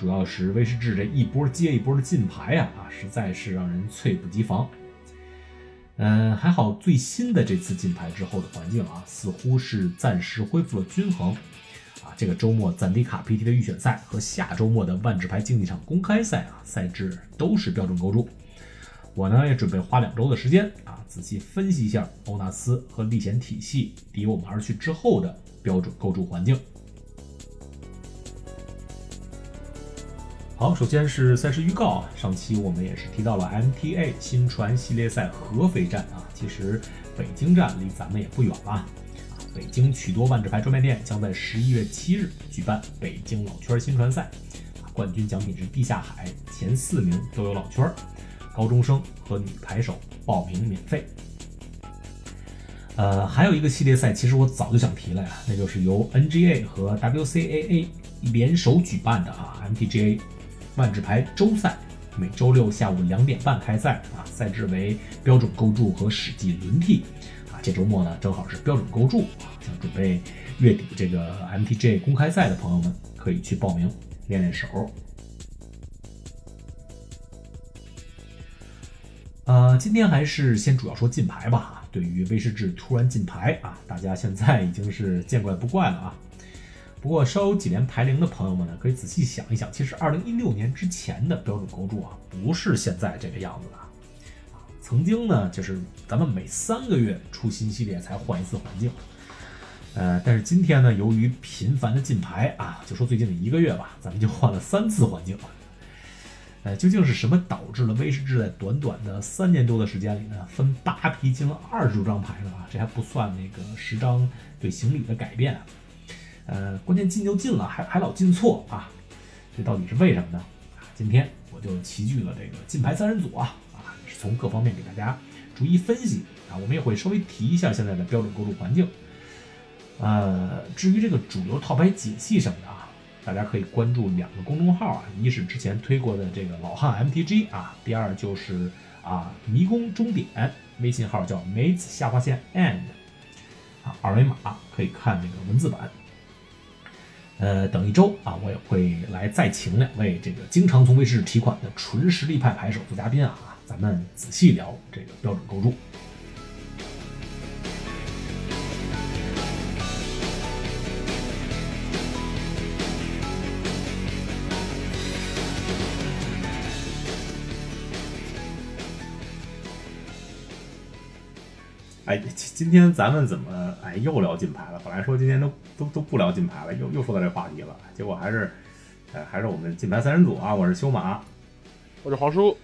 主要是威士忌这一波接一波的进牌呀，啊，实在是让人猝不及防。嗯，还好最新的这次进牌之后的环境啊，似乎是暂时恢复了均衡。啊，这个周末赞迪卡 PT 的预选赛和下周末的万智牌竞技场公开赛啊，赛制都是标准构筑。我呢也准备花两周的时间啊，仔细分析一下欧纳斯和历险体系离我们而去之后的标准构筑环境。好，首先是赛事预告啊，上期我们也是提到了 MTA 新传系列赛合肥站啊，其实北京站离咱们也不远了啊。北京许多万智牌专卖店将在十一月七日举办北京老圈新传赛，冠军奖品是地下海，前四名都有老圈。高中生和女牌手报名免费。呃，还有一个系列赛，其实我早就想提了呀，那就是由 NGA 和 WCAA 联手举办的啊 MTGA 万智牌周赛，每周六下午两点半开赛啊，赛制为标准构筑和史记轮替啊。这周末呢，正好是标准构筑啊，想准备月底这个 MTG 公开赛的朋友们可以去报名练练手。呃，今天还是先主要说进牌吧。对于威士忌突然进牌啊，大家现在已经是见怪不怪了啊。不过稍有几年牌龄的朋友们呢，可以仔细想一想，其实二零一六年之前的标准构筑啊，不是现在这个样子的啊。曾经呢，就是咱们每三个月出新系列才换一次环境。呃，但是今天呢，由于频繁的进牌啊，就说最近的一个月吧，咱们就换了三次环境。呃，究竟是什么导致了威士忌在短短的三年多的时间里呢，分八批进了二十多张牌呢？啊，这还不算那个十张对行李的改变。呃，关键进就进了，还还老进错啊，这到底是为什么呢？啊，今天我就齐聚了这个进牌三人组啊，啊，是从各方面给大家逐一分析啊，我们也会稍微提一下现在的标准构筑环境。呃，至于这个主流套牌解析什么的啊。大家可以关注两个公众号啊，一是之前推过的这个老汉 MTG 啊，第二就是啊迷宫终点，微信号叫梅子下划线 and 啊，二维码可以看那个文字版。呃，等一周啊，我也会来再请两位这个经常从卫视提款的纯实力派牌手做嘉宾啊，咱们仔细聊这个标准构筑。哎，今天咱们怎么哎又聊金牌了？本来说今天都都都不聊金牌了，又又说到这话题了，结果还是，哎还是我们金牌三人组啊！我是修马，我是黄叔，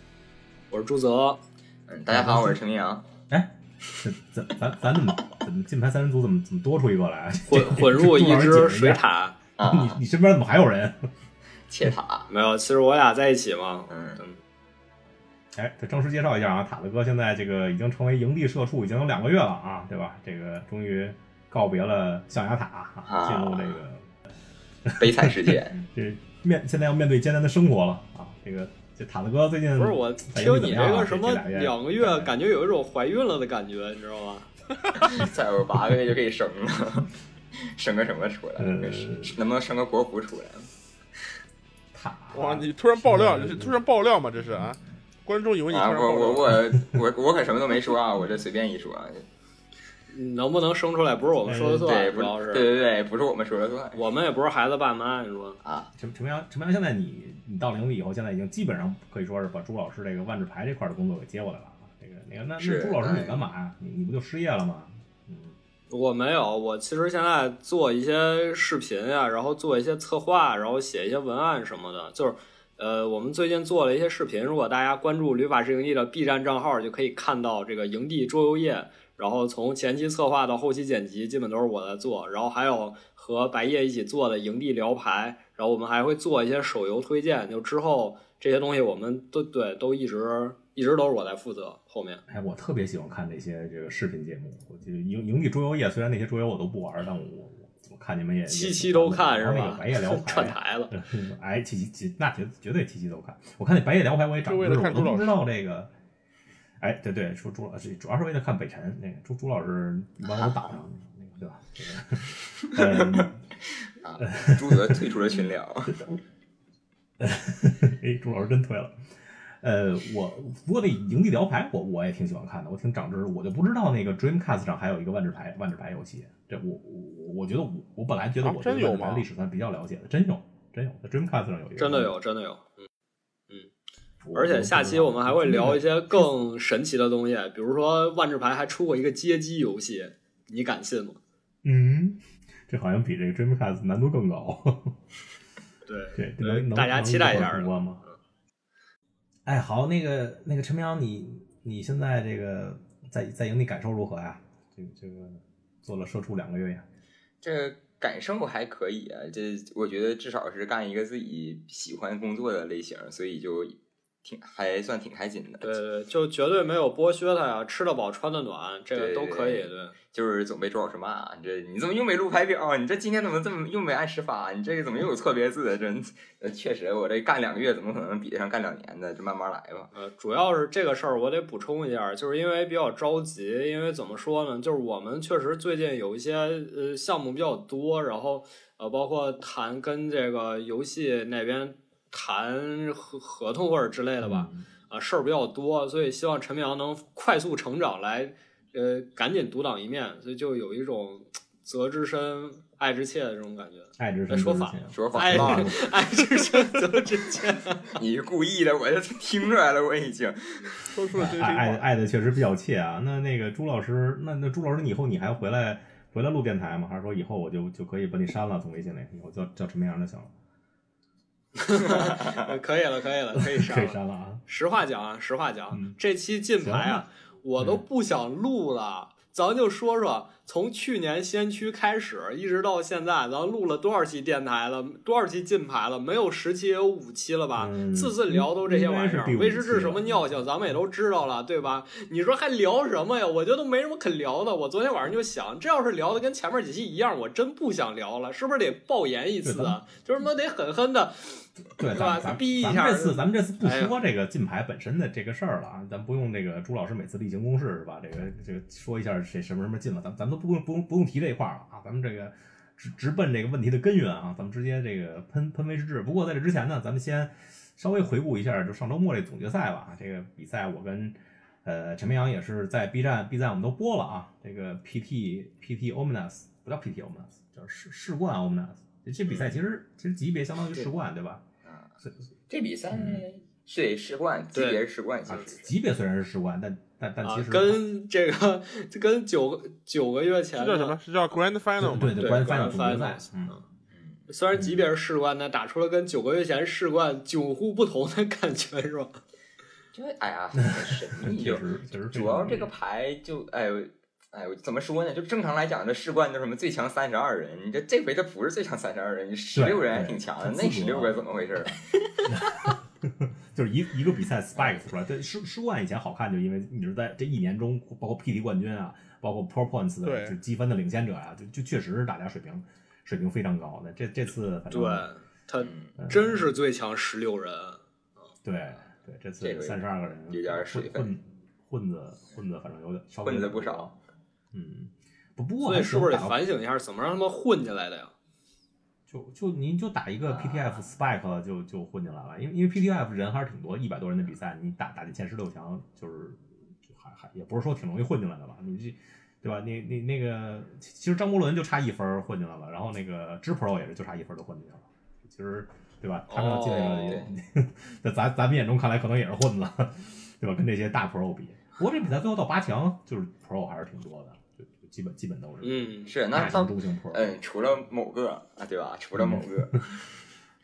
我是朱泽，嗯，大家好，我是陈明阳。哎，咱咱咱怎么怎么金牌三人组怎么怎么多出一个来？混混入一只水獭 啊！你你身边怎么还有人？切塔没有，其实我俩在一起嘛，嗯。哎，再正式介绍一下啊，塔子哥现在这个已经成为营地社畜，已经有两个月了啊，对吧？这个终于告别了象牙塔，啊、进入这个悲惨世界，这面现在要面对艰难的生活了啊！这个这塔子哥最近不是我听你这个什么两个月，感觉有一种怀孕了的感觉，你知道吗？再有八个月就可以生了，生个什么出来？能不能生个国服出来？塔哇！你突然爆料，突然爆料吗？这是啊？观众以为你啊，我我我我我可什么都没说啊，我这随便一说啊。能不能生出来不是我们说了算，主要是对对对，不是我们说了算，我们也不是孩子爸妈，你说啊？陈陈明阳，陈明阳，现在你你到营地以后，现在已经基本上可以说是把朱老师这个万智牌这块的工作给接过来了啊。这个那个那那朱老师你干嘛呀？你你不就失业了吗？嗯，我没有，我其实现在做一些视频呀，然后做一些策划，然后写一些文案什么的，就是。呃，我们最近做了一些视频，如果大家关注旅法师营地的 B 站账号，就可以看到这个营地桌游页。然后从前期策划到后期剪辑，基本都是我在做。然后还有和白夜一起做的营地聊牌，然后我们还会做一些手游推荐，就之后这些东西我们都对都一直一直都是我在负责后面。哎，我特别喜欢看那些这个视频节目。我记得营营地桌游业，虽然那些桌游我都不玩，但我看你们也七七都看是吧？白夜聊 牌串台了，哎，七七七那绝绝对七七都看。我看那白夜聊牌我也长知识，我都不知道这个。哎，对对，说朱老师主要是为了看北辰，那个朱朱老师一般都打上 那个对吧？朱德退出了群聊。哎，朱老师真退了。呃，我不过那营地聊牌我我也挺喜欢看的，我挺长知识。我就不知道那个 Dreamcast 上还有一个万智牌万智牌游戏。这我我我觉得我我本来觉得我对万智牌历史算比较了解的，真有真有，在 Dreamcast 上有一个。真的有，真的有，嗯嗯。而且下期我们还会聊一些更神奇的东西，比如说万智牌还出过一个街机游戏，你敢信吗？嗯，这好像比这个 Dreamcast 难度更高。对对，大家期待一下吗？哎，好，那个那个陈明阳，你你现在这个在在营地感受如何呀？这个这个做了社畜两个月呀，这感受还可以啊。这我觉得至少是干一个自己喜欢工作的类型，所以就。挺还算挺开心的，对对，就绝对没有剥削他呀，吃得饱穿得暖，这个都可以，对。就是总被周老师骂，你这你怎么又没录排表？你这今天怎么这么又没按时发？你这个怎么又有错别字？这，确实，我这干两个月怎么可能比得上干两年的？就慢慢来吧。呃，主要是这个事儿我得补充一下，就是因为比较着急，因为怎么说呢？就是我们确实最近有一些呃项目比较多，然后呃包括谈跟这个游戏那边。谈合合同或者之类的吧，啊事儿比较多，所以希望陈明阳能快速成长，来呃赶紧独当一面，所以就有一种责之深爱之切的这种感觉。爱之深说反了，说反了，爱之深责之切。你是故意的，我就听出来了，我已经说出了真心话。爱爱的确实比较切啊。那那个朱老师，那那朱老师，你以后你还回来回来录电台吗？还是说以后我就就可以把你删了，从微信里以后叫叫陈明阳就行了？可以了，可以了，可以删了。删了啊！实话讲啊，实话讲，这期进牌啊，我都不想录了。咱就说说，从去年先驱开始，一直到现在，咱录了多少期电台了？多少期进牌了？没有十期也有五期了吧？次次聊都这些玩意儿，威士忌什么尿性，咱们也都知道了，对吧？你说还聊什么呀？我觉得都没什么可聊的。我昨天晚上就想，这要是聊的跟前面几期一样，我真不想聊了，是不是得爆言一次啊？就是么得狠狠的。对，咱咱逼一下。咱这次咱们这次不说这个禁牌本身的这个事儿了啊，咱不用那个朱老师每次例行公事是吧？这个这个说一下谁什么什么进了，咱咱们都不用不用不用提这一块了啊，咱们这个直直奔这个问题的根源啊，咱们直接这个喷喷威士忌。不过在这之前呢，咱们先稍微回顾一下，就上周末这总决赛吧。这个比赛我跟呃陈明阳也是在 B 站 B 站我们都播了啊。这个 PT PT Omnus 不叫 PT Omnus，叫世世冠 Omnus。这比赛其实其实级别相当于世冠对吧？啊这比赛对世冠级别是世冠，级别虽然是世冠，但但但其实跟这个跟九个九个月前叫什么？是叫 Grand Final 对对，Grand Final 总决赛。嗯，虽然级别是世冠，但打出了跟九个月前世冠迥乎不同的感觉，是吧？就哎呀，很 神秘，确实确实，主要这个牌就哎。哎，怎么说呢？就正常来讲，这世冠就什么最强三十二人，你这这回他不是最强三十二人，你十六人还挺强的，那十六个怎么回事？就是一一个比赛 spike 出来，对世世冠以前好看，就因为你是在这一年中，包括 PT 冠军啊，包括 Pro Points 的就积分的领先者呀，就就确实是大家水平水平非常高的。这这次对他真是最强十六人，对对，这次三十二个人有点水分，混子混子反正有点混子不少。嗯，不不过所以是不是得反省一下，怎么让他们混进来的呀？就就您就打一个 PTF Spike 就就混进来了，因为因为 PTF 人还是挺多，一百多人的比赛，你打打进前十六强，就是还还也不是说挺容易混进来的吧？你这对吧？你你那个其实张伯伦就差一分混进来了，然后那个支 Pro 也是就差一分就混进去了，其实对吧？他们要进来了，在咱咱们眼中看来可能也是混子，对吧？跟这些大 Pro 比，不过这比赛最后到八强，就是 Pro 还是挺多的。基本基本都是，嗯，是那他嗯，除了某个啊，对吧？除了某个，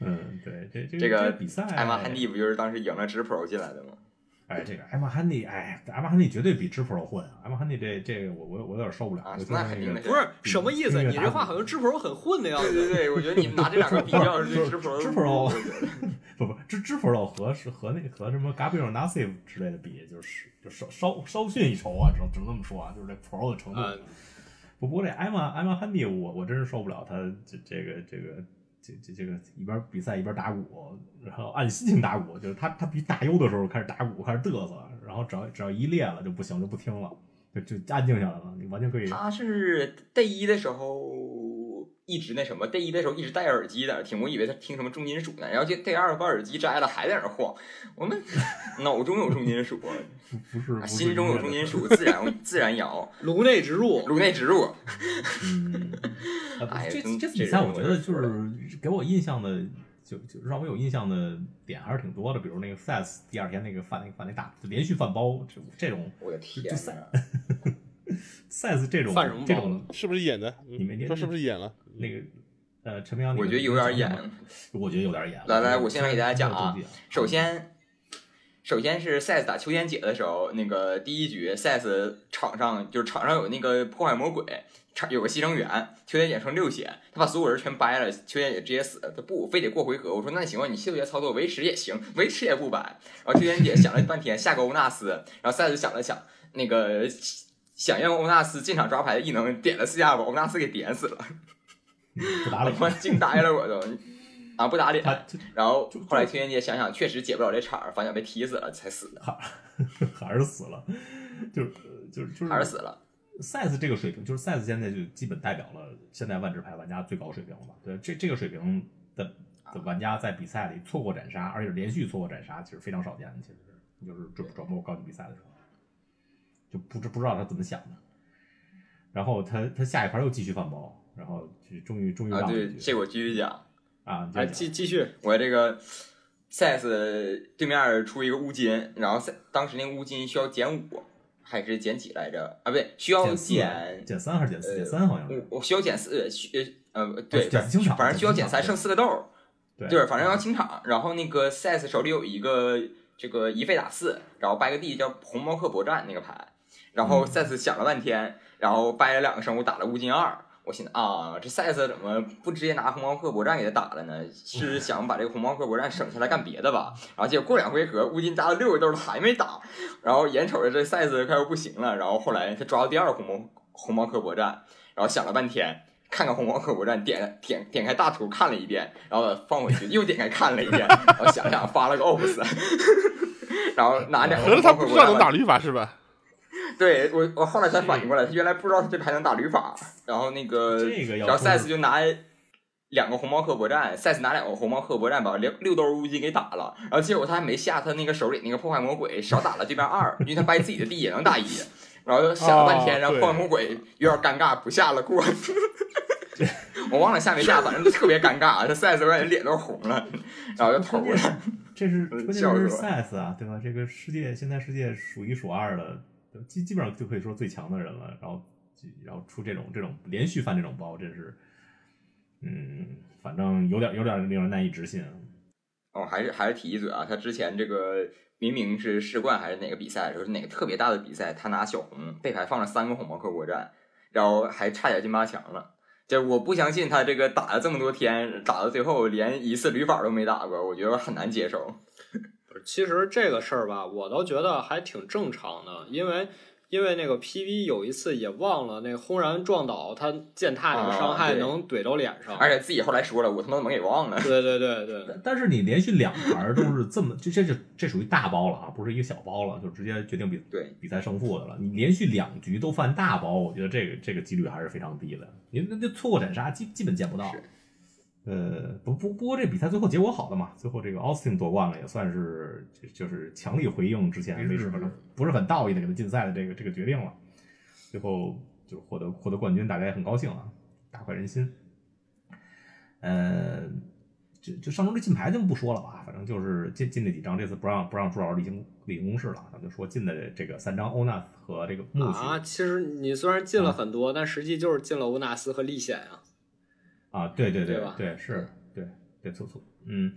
嗯，对，这这个比赛，艾玛汉蒂不就是当时赢了直 pro 进来的吗？哎，这个艾玛汉尼，哎，艾玛汉尼绝对比芝普肉混啊！艾玛汉尼这这个我我我有点受不了，啊那肯定的不是什么意思？你这话好像知否很混的样子。对对对，我觉得你们拿这两个比较是就是知否知知 Pro 不不，芝芝普肉和是和那和什么 Gabriel Nassif 之类的比，就是就稍稍稍逊一筹啊，只能只能这么说啊，就是这 Pro 的程度。嗯，不不过这艾玛艾玛汉迪，我我真是受不了他这这个这个这这这个一边比赛一边打鼓，然后按心情打鼓，就是他他比打优的时候开始打鼓开始嘚瑟，然后只要只要一裂了就不行就不听了，就就安静下来了，你完全可以。他是 day 一的时候一直那什么，day 一的时候一直戴耳机在那听，我以为他听什么重金属呢，然后就 day 二把耳机摘了还在那晃。我们 脑中有重金属，啊不是，不是心中有重金属，自然自然摇，颅内植入，颅内植入。哎这这这次比赛我觉得就是给我印象的，就就让我有印象的点还是挺多的，比如那个 Fast 第二天那个犯那个犯那大连续犯包，这这种我的天就赛呐！Size 这种犯什么包这种是不是演的？你没听说是不是演了？那个呃陈明阳，我觉得有点演。我觉得有点演。来来我我现在给大家讲啊首先，首先是 SAS 打秋千姐的时候，那个第一局 SAS 场上就是场上有那个破坏魔鬼，场有个牺牲员，秋千姐剩六血，他把所有人全掰了，秋千姐直接死了，他不非得过回合。我说那行吧，你系统操作维持也行，维持也不掰。然后秋千姐想了半天，下个欧纳斯，然后 SAS 想了想，那个想让欧纳斯进场抓牌的异能点了四下，把欧纳斯给点死了，不打脸 他，妈惊呆了我都。啊，不打脸，他然后后来天天姐想想，确实解不了这场儿，反想被踢死了才死的，还是死了，就是就是就是还是死了。size 这个水平，就是 size 现在就基本代表了现在万智牌玩家最高水平了吧？对，这这个水平的的玩家在比赛里错过斩杀，而且连续错过斩杀，其实非常少见的。其实是就是转转播高级比赛的时候，就不知不知道他怎么想的。然后他他下一盘又继续犯包，然后就终于终于啊，对，让了一局这个我继续讲。啊，继继续，我这个赛斯对面出一个乌金，然后赛当时那个乌金需要减五还是减几来着？啊，不对，需要减减减三还是减四？呃减三好像是。我我需要减四，需呃对，减清场反正需要减三，剩四个豆儿。对对，反正要清场。然后那个 SAS 手里有一个这个一费打四，然后掰个地叫红猫克博战那个牌，然后嗯 SAS 想了半天，然后掰了两个生物打了乌金二。我寻思啊，这 SAS 怎么不直接拿红毛克搏战给他打了呢？是想把这个红毛克搏战省下来干别的吧？然后结果过两回合，乌金扎了六个豆儿还没打，然后眼瞅着这 SAS 快要不行了，然后后来他抓到第二个红毛红毛克搏战，然后想了半天，看看红毛克搏战，点点点开大图看了一遍，然后放回去，又点开看了一遍，然后想想发了个 OPS，然后拿两个合着他不知道能打驴法是吧？对我，我后来才反应过来，他原来不知道他这牌能打旅法，然后那个，这个然后说 SAS 就拿两个红毛克搏战，SAS 拿两个红毛克搏战把六六兜乌金给打了，然后结果他还没下他那个手里那个破坏魔鬼，少打了对面二，因为他掰自己的地也能打一，然后想了半天，哦然后破坏魔鬼有点尴尬，不下了过。我忘了下没下，反正就特别尴尬，这 SAS 我感觉脸都红了，然后就投了这是嗯关键是 笑死我 size 啊，对吧？这个世界现在世界数一数二的，基基本上就可以说最强的人了。然后然后出这种这种连续犯这种包，真是，嗯，反正有点有点令人难以置信。哦，还是还是提一嘴啊，他之前这个明明是世冠还是哪个比赛的时候，是哪个特别大的比赛，他拿小红背牌放了三个红毛克国战，然后还差点进八强了。这我不相信他这个打了这么多天，打到最后连一次驴法都没打过，我觉得很难接受。其实这个事儿吧，我倒觉得还挺正常的，因为因为那个 PV 有一次也忘了那个轰然撞倒，他践踏那个伤害能怼到脸上。而且自己后来说了，我他妈怎么给忘了？对对对对，但但是你连续两盘都是这么，就这这这属于大包了啊，不是一个小包了，就直接决定比对比赛胜负的了。你连续两局都犯大包，我觉得这个这个几率还是非常低的。你那那错过斩杀基基本见不到是。呃，不不不过这比赛最后结果好的嘛，最后这个 Austin 夺冠了，也算是就就是强力回应之前威士可能不是很道义的给他禁赛的这个这个决定了。最后就获得获得冠军，大家也很高兴啊，大快人心。呃，就就上周这金牌就不说了吧，反正就是进进那几张，这次不让不让朱老师例行例行公事了，咱们就说进的这个三张欧纳斯和这个木须啊，其实你虽然进了很多，但实际就是进了欧纳斯和历险啊。啊，对对对吧对，是，对对，错错，嗯，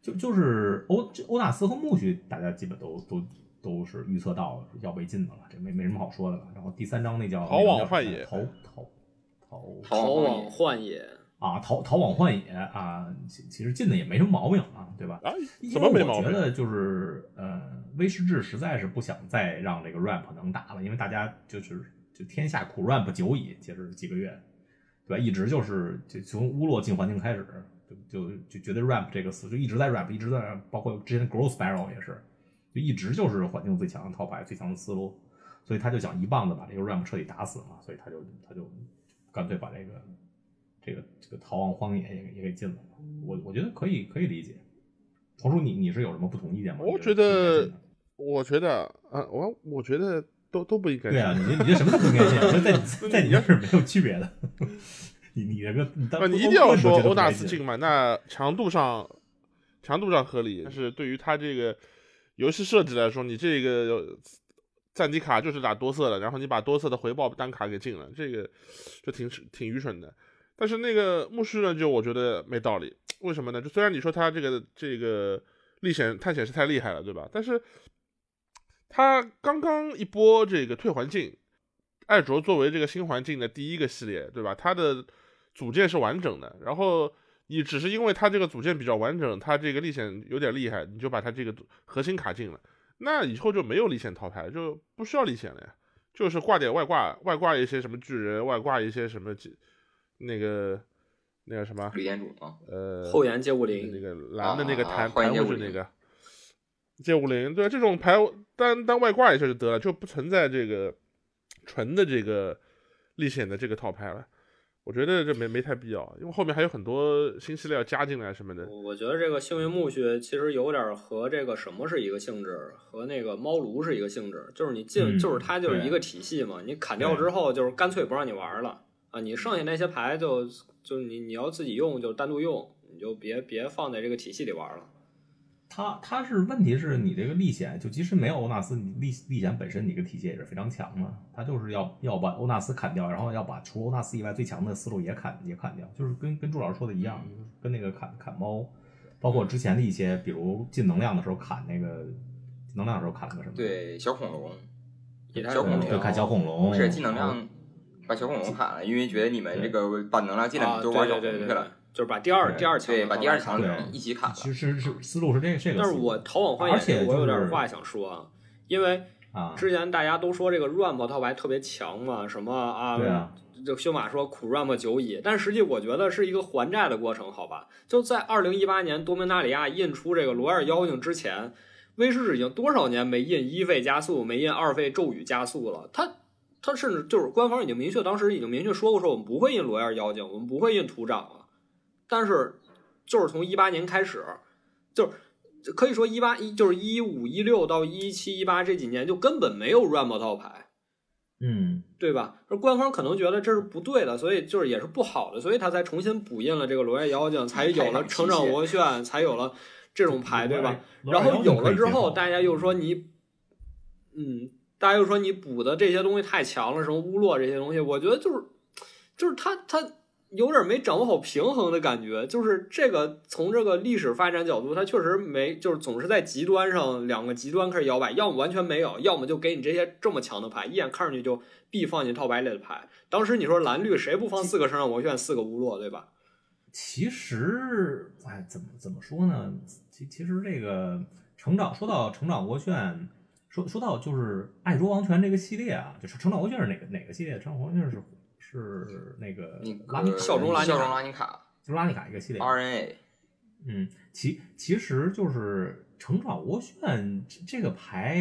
就就是欧这欧纳斯和木须，大家基本都都都都是预测到要被禁的了，这没没什么好说的了。然后第三章那叫逃往幻野逃逃逃逃逃往幻野，啊逃逃往幻野啊，其其实禁的也没什么毛病啊，对吧？啊，因怎么没为我觉？得就是呃，威士治实在是不想再让这个 rap 能打了，因为大家就是就天下苦 rap 久矣，其实几个月，对吧？一直就是就从乌洛进环境开始，就就就觉得 rap 这个词就一直在 rap，一直在包括之前 growth spiral 也是，就一直就是环境最强的套牌最强的思路，所以他就想一棒子把这个 rap 彻底打死嘛，所以他就他就干脆把这个这个这个逃亡荒野也也给禁了。我我觉得可以可以理解。黄叔，你你是有什么不同意见吗？我觉得我觉得啊，我我觉得都都不应该对啊，你这你这什么都不应该禁，我觉得在在你这是没有区别的。你你这个你啊，当你一定要说欧纳斯进嘛？那强度上强度上合理，但是对于他这个游戏设置来说，你这个战地卡就是打多色的，然后你把多色的回报单卡给禁了，这个就挺挺愚蠢的。但是那个牧师呢，就我觉得没道理，为什么呢？就虽然你说他这个这个历险探险是太厉害了，对吧？但是他刚刚一波这个退环境，艾卓作为这个新环境的第一个系列，对吧？它的组件是完整的，然后你只是因为它这个组件比较完整，它这个历险有点厉害，你就把它这个核心卡进了，那以后就没有历险套牌，就不需要历险了。呀，就是挂点外挂，外挂一些什么巨人，外挂一些什么几那个那个什么吕店主啊，呃后援街武那，个？蓝的那个啊弹弹欢迎街武林物是那个街舞林，对这种牌单单外挂一下就得了，就不存在这个纯的这个历险的这个套牌了。我觉得这没没太必要，因为后面还有很多新系列要加进来什么的。我觉得这个幸运墓穴其实有点和这个什么是一个性质，和那个猫炉是一个性质，就是你进，嗯就是它就是一个体系嘛，你砍掉之后就是干脆不让你玩了啊，你剩下那些牌就就你你要自己用就单独用，你就别别放在这个体系里玩了。它它是问题是你这个历险，就即使没有欧纳斯，你历历险本身你这个体系也是非常强的，他就是要要把欧纳斯砍掉，然后要把除欧纳斯以外最强的思路也砍也砍掉，就是跟跟朱老师说的一样，就是跟那个砍砍猫，包括之前的一些，比如进能量的时候砍那个进能量的时候砍了个什么？对小恐龙，小恐龙空条就砍小恐龙，不是进能量把小恐龙砍了，因为觉得你们这个把能量进来啊，都玩小对对对对对恐龙去了，，就是把第二第二强对，把第二强放到对一起砍了。其实是思路是这这个，但是我逃往幻野而且这个我有就是点话想说啊，因为啊，之前大家都说这个 ramp 套牌特别强嘛，什么啊，对啊，这修马说苦 ramp 久矣，但实际我觉得是一个还债的过程，好吧？就在二零一八年多明纳里亚印出这个罗尔妖精之前，威士忌已经多少年没印一费加速，没印二费咒语加速了，他。他甚至就是官方已经明确，当时已经明确说过，说我们不会印罗尔妖精，我们不会印土长了。但是，就是从一八年开始，就是可以说一八一就是一五一六到一七一八这几年就根本没有 ramp 套牌，嗯，对吧？而官方可能觉得这是不对的，所以就是也是不好的，所以他才重新补印了这个罗叶妖精，才有了成长螺旋，才有了这种牌，对吧？然后有了之后，大家又说你，嗯，大家又说你补的这些东西太强了，什么乌洛这些东西，我觉得就是就是他他有点没掌握好平衡的感觉，就是这个从这个历史发展角度，它确实没就是总是在极端上两个极端开始摇摆，要么完全没有，要么就给你这些这么强的牌，一眼看上去就必放进套牌里的牌。当时你说蓝绿谁不放四个生长魔旋，四个乌洛，对吧？其实，哎，怎么怎么说呢？其其实这个成长，说到成长涡旋，说说到就是爱卓王权这个系列啊，就是成长涡旋是哪个哪个系列？成长涡旋是是那个那拉尼个效忠拉尼卡效忠拉尼卡就是拉尼卡一个系列。RNA 嗯，其其实就是成长涡旋这这个牌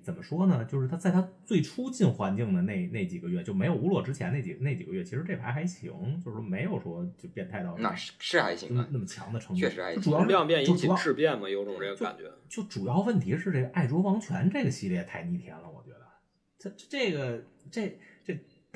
怎么说呢？就是它在它最初进环境的那那几个月，就没有乌洛之前那几那几个月，其实这牌还行，就是说没有说就变态到那是是还行啊，那么那么强的程度。确实还主要是量变引起就主要质变嘛，有种这个感觉。就主要问题是这个爱卓王权这个系列太逆天了，我觉得。这这这个这这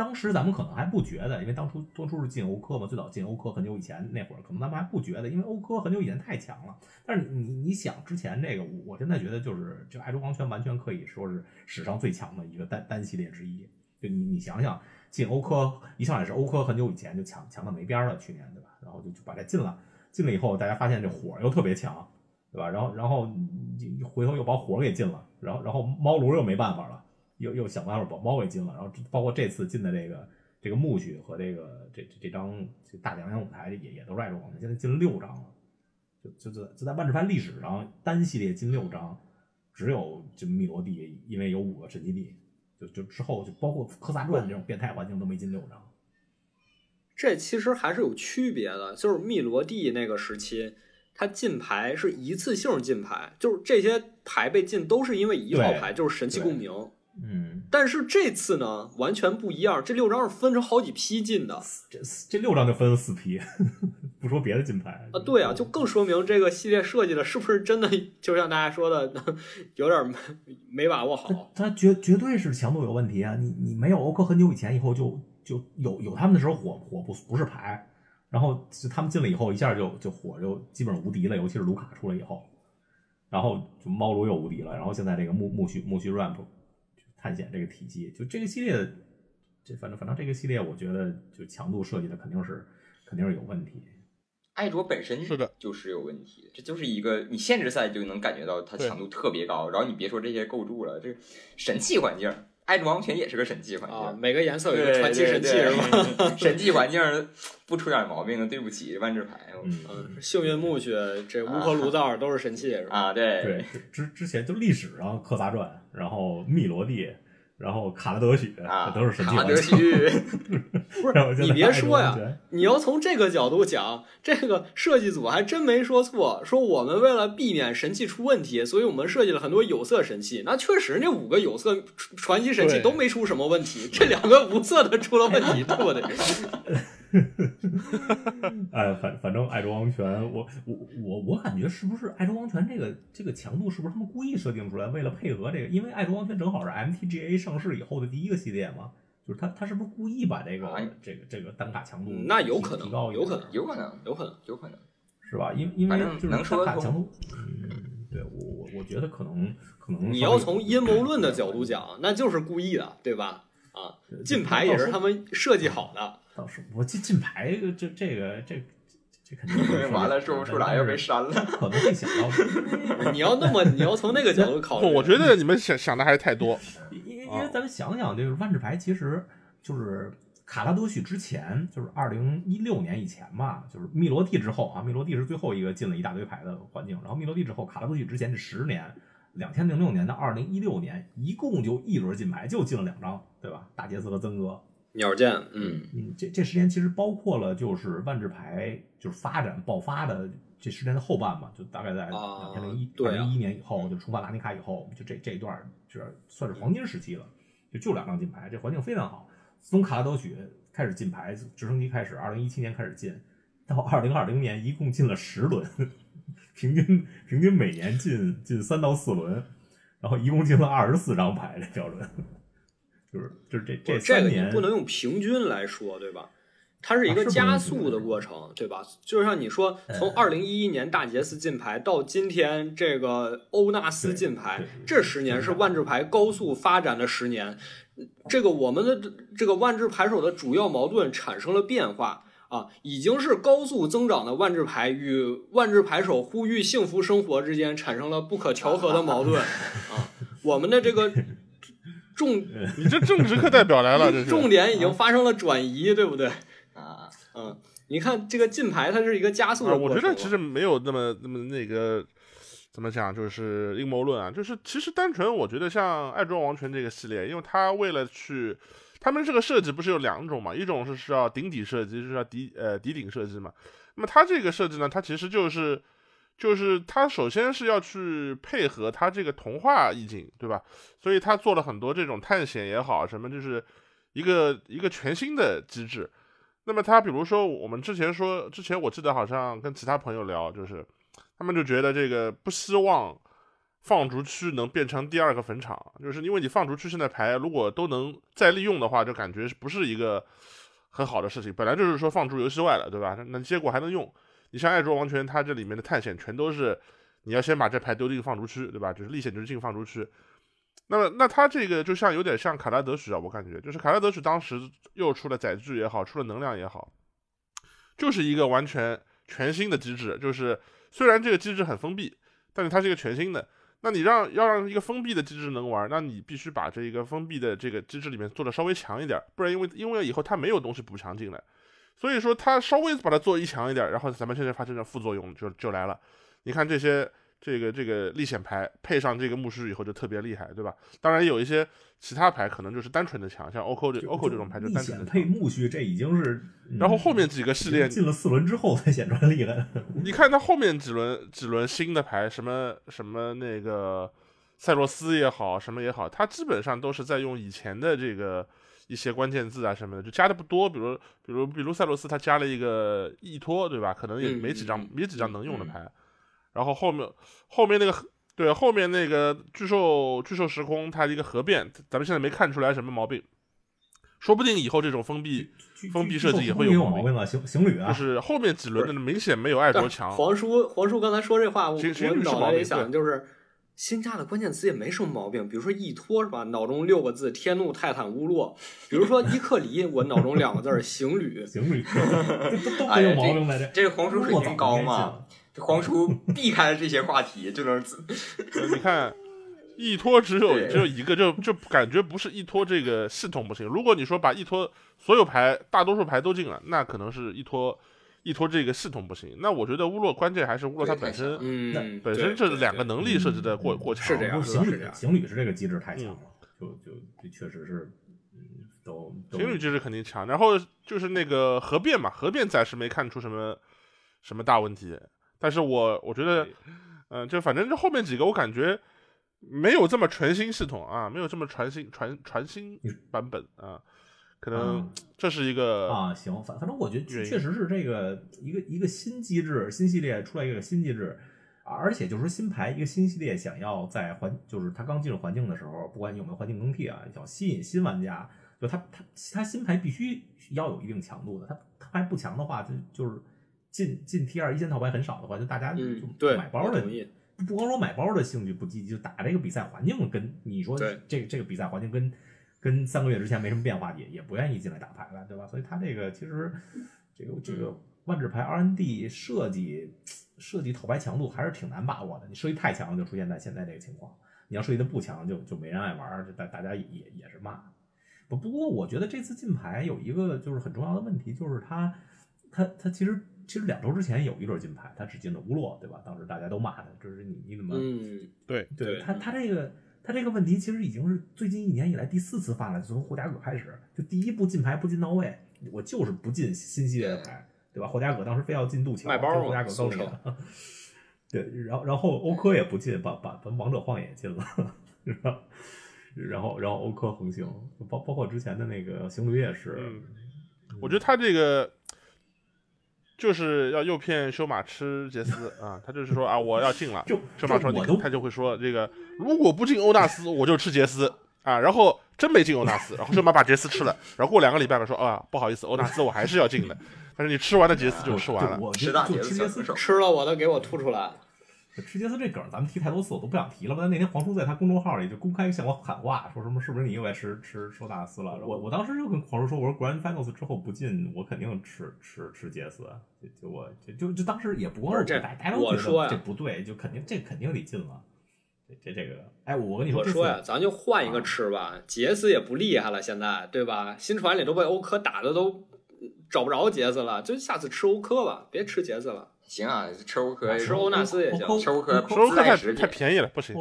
当时咱们可能还不觉得，因为当初当初是进欧科嘛，最早进欧科很久以前那会儿，可能咱们还不觉得，因为欧科很久以前太强了。但是你你想之前这个，我我现在觉得就是就爱卓王权完全可以说是史上最强的一个单单系列之一。就你你想想，进欧科一上来是欧科很久以前就强强的没边儿了，去年对吧？然后就就把它进了，进了以后大家发现这火又特别强。对吧？然后然后你回头又把火给禁了，然后然后猫炉又没办法了，又又想办法把猫给禁了，然后包括这次进的这个这个木须和这个这这这张这大奖项舞台也也都是爱中王现在进了六张了，就就就就在万智牌历史上单系列进六张，只有就密罗地因为有五个神奇地，就就之后就包括科萨传这种变态环境都没进六张。这其实还是有区别的，就是密罗地那个时期，它进牌是一次性进牌，就是这些牌被禁都是因为一号牌，就是神器共鸣。嗯，但是这次呢，完全不一样，这六张是分成好几批进的这这六张就分了四批，不说别的金牌啊。对啊，就更说明这个系列设计的是不是真的，就像大家说的，有点没没把握好。它绝绝对是强度有问题啊！你你没有欧科很久以前以后就就有有他们的时候火火不不是牌，然后就他们进了以后一下就就火就基本上无敌了，尤其是卢卡出来以后，然后就猫炉又无敌了，然后现在这个木木须木须 ramp 探险这个体系，就这个系列，这反正反正这个系列，我觉得就强度设计的肯定是肯定是有问题。艾卓本身是的，就是有问题，这就是一个你限制赛就能感觉到它强度特别高，然后你别说这些构筑了，这神器环境，艾卓王权也是个神器环境，啊，每个颜色有一个传奇神器是吗？神器环境不出点毛病，对不起万智牌。嗯，幸运木穴，这乌合炉灶都是神器是吧？啊，对对，之之前就历史上克萨传，然后密罗地。然后卡拉德许啊，都是神器。卡拉德许，不是你别说呀，你要从这个角度讲，这个设计组还真没说错。说我们为了避免神器出问题，所以我们设计了很多有色神器。那确实，那五个有色传奇神器都没出什么问题，这两个无色的出了问题，对不对？哎，反反正爱卓王权，我我我我感觉是不是爱卓王权这个这个强度是不是他们故意设定出来，为了配合这个？因为爱卓王权正好是 MTGA 上市以后的第一个系列嘛，就是他他是不是故意把这个这个这个单卡强度那有可能提高，有可能，有可能，有可能，有可能，是吧？因因为就是单卡强度，嗯，对我我我觉得可能可能你要从阴谋论的角度讲，那就是故意的，对吧？啊，进牌也是他们设计好的。倒是我进进牌，这这个这这肯定 完了说不出来又被删了。可能会想到，你要那么你要从那个角度考虑，我觉得你们想想的还是太多。因为因为咱们想想，这个万智牌其实就是卡拉多许之前，就是二零一六年以前嘛，就是密罗蒂之后啊，密罗蒂是最后一个进了一大堆牌的环境，然后密罗蒂之后，卡拉多许之前这十年，两千零六年到二零一六年，一共就一轮进牌就进了两张，对吧？大杰斯和曾哥。鸟剑，嗯嗯，这这十年其实包括了就是万智牌就是发展爆发的这十年的后半嘛，就大概在两千零一二零一一年以后，就重返拉尼卡以后，就这这一段就是算是黄金时期了，就就两张金牌，这环境非常好。从卡拉德许开始进牌，直升机开始，二零一七年开始进，到二零二零年一共进了十轮，平均平均每年进进三到四轮，然后一共进了二十四张牌，这标准。就是就是这这这个你不能用平均来说，对吧？它是一个加速的过程，对吧？就像你说，从二零一一年大杰斯进牌到今天这个欧纳斯进牌，这十年是万智牌高速发展的十年。这个我们的这个万智牌手的主要矛盾产生了变化啊，已经是高速增长的万智牌与万智牌手呼吁幸福生活之间产生了不可调和的矛盾啊。我们的这个。重，你这政治课代表来了，这是重点已经发生了转移，对不对？啊，嗯，你看这个进牌，它是一个加速。我觉得其实没有那么那么那个怎么讲，就是阴谋论啊，就是其实单纯我觉得像爱装王权这个系列，因为它为了去，他们这个设计不是有两种嘛，一种是是要顶底设计，就是要底呃底顶设计嘛。那么它这个设计呢，它其实就是。就是他首先是要去配合他这个童话意境，对吧？所以他做了很多这种探险也好，什么就是一个一个全新的机制。那么他比如说我们之前说，之前我记得好像跟其他朋友聊，就是他们就觉得这个不希望放逐区能变成第二个坟场，就是因为你放逐区现在牌如果都能再利用的话，就感觉不是一个很好的事情。本来就是说放逐游戏外了，对吧？那结果还能用。你像爱卓王权，它这里面的探险全都是你要先把这牌丢进放逐区，对吧？就是历险就是进放逐区。那么，那它这个就像有点像卡拉德许啊，我感觉就是卡拉德许当时又出了载具也好，出了能量也好，就是一个完全全新的机制。就是虽然这个机制很封闭，但是它是一个全新的。那你让要让一个封闭的机制能玩，那你必须把这个封闭的这个机制里面做的稍微强一点，不然因为因为以后它没有东西补强进来，所以说它稍微把它做一强一点，然后咱们现在发生的副作用就就来了。你看这些这个这个历险牌配上这个牧师以后就特别厉害，对吧？当然有一些其他牌可能就是单纯的强，像 OCO 这 OCO 这种牌就单纯的配木须，这已经是。然后后面几个系列进了四轮之后才显出来厉害。你看它后面几轮几轮新的牌，什么什么那个。赛洛斯也好，什么也好，它基本上都是在用以前的这个一些关键字啊什么的，就加的不多。比如，比如，比如赛罗斯他加了一个易托，对吧？可能也没几张，没几张能用的牌。然后后面后面那个对后面那个巨兽巨兽时空，它一个合变，咱们现在没看出来什么毛病。说不定以后这种封闭封闭设计也会有毛病啊，行行旅啊，就是后面几轮的明显没有爱卓强。黄叔黄叔刚才说这话，我我脑袋里想就是。新加的关键词也没什么毛病，比如说一托是吧？脑中六个字：天怒泰坦乌洛。比如说伊克里，我脑中两个字儿：行旅。行旅，都 没有毛病呗。这这黄叔水平高嘛？这黄叔避开了这些话题就能。你看，一托只有只有一个，就就感觉不是一托这个系统不行。如果你说把一托所有牌大多数牌都进了，那可能是一托。一托这个系统不行，那我觉得乌洛关键还是乌洛它本身，嗯，本身这两个能力设置的过过强，是这样，行旅行旅是这个机制太强了，就就这确实是，嗯，都情侣机制肯定强，然后就是那个核变嘛，核变暂时没看出什么什么大问题，但是我我觉得，嗯，就反正这后面几个我感觉没有这么全新系统啊，没有这么全新传传新版本啊。可能这是一个啊，行，反反正我觉得确实是这个一个一个新机制，新系列出来一个新机制，而且就是说新牌一个新系列想要在环，就是它刚进入环境的时候，不管你有没有环境更替啊，想吸引新玩家，就它它它新牌必须要有一定强度的，它它牌不强的话，就就是进进 T 二一线套牌很少的话，就大家就买包的，不光说买包的兴趣不积极，就打这个比赛环境跟你说这这个比赛环境跟。跟三个月之前没什么变化，也也不愿意进来打牌了，对吧？所以他这个其实，这个这个万智牌 R&D 设计设计套牌强度还是挺难把握的。你设计太强了，就出现在现在这个情况；你要设计的不强，就就没人爱玩，就大大家也也是骂。不不过我觉得这次进牌有一个就是很重要的问题，就是他他他其实其实两周之前有一轮进牌，他只进了乌洛，对吧？当时大家都骂他，就是你你怎么嗯对对他他这个。他这个问题其实已经是最近一年以来第四次犯了，从霍加葛开始，就第一步进牌不进到位，我就是不进新系列的牌，对吧？霍加葛当时非要进杜桥，卖包霍加葛高手，对，然后然后欧科也不进，把把把王者荒野进了，然后然后欧科横行，包包括之前的那个行旅也是，我觉得他这个。就是要诱骗修马吃杰斯啊，他就是说啊，我要进了。修马说你，他就会说这个，如果不进欧纳斯，我就吃杰斯啊。然后真没进欧纳斯，然后修马把杰斯吃了。然后过两个礼拜吧，说啊，不好意思，欧纳斯我还是要进的。但是你吃完的杰斯就吃完了，吃大杰斯，吃了我的给我吐出来。吃杰斯这梗咱们提太多次，我都不想提了。但那天黄叔在他公众号里就公开向我喊话，说什么是不是你又爱吃吃收纳斯了？我我当时就跟黄叔说，我说 Grand Finals 之后不进，我肯定吃吃吃杰斯。就就我就就就当时也不光是这，大家都觉得这不对，就肯定这肯定得进了。这这个，哎，我跟你说，我说呀，咱就换一个吃吧。杰斯也不厉害了，现在对吧？新传里都被欧科打的都找不着杰斯了，就下次吃欧科吧，别吃杰斯了。行啊，吃欧科，吃欧纳斯也行，吃欧科，吃欧科太太便宜了，不行。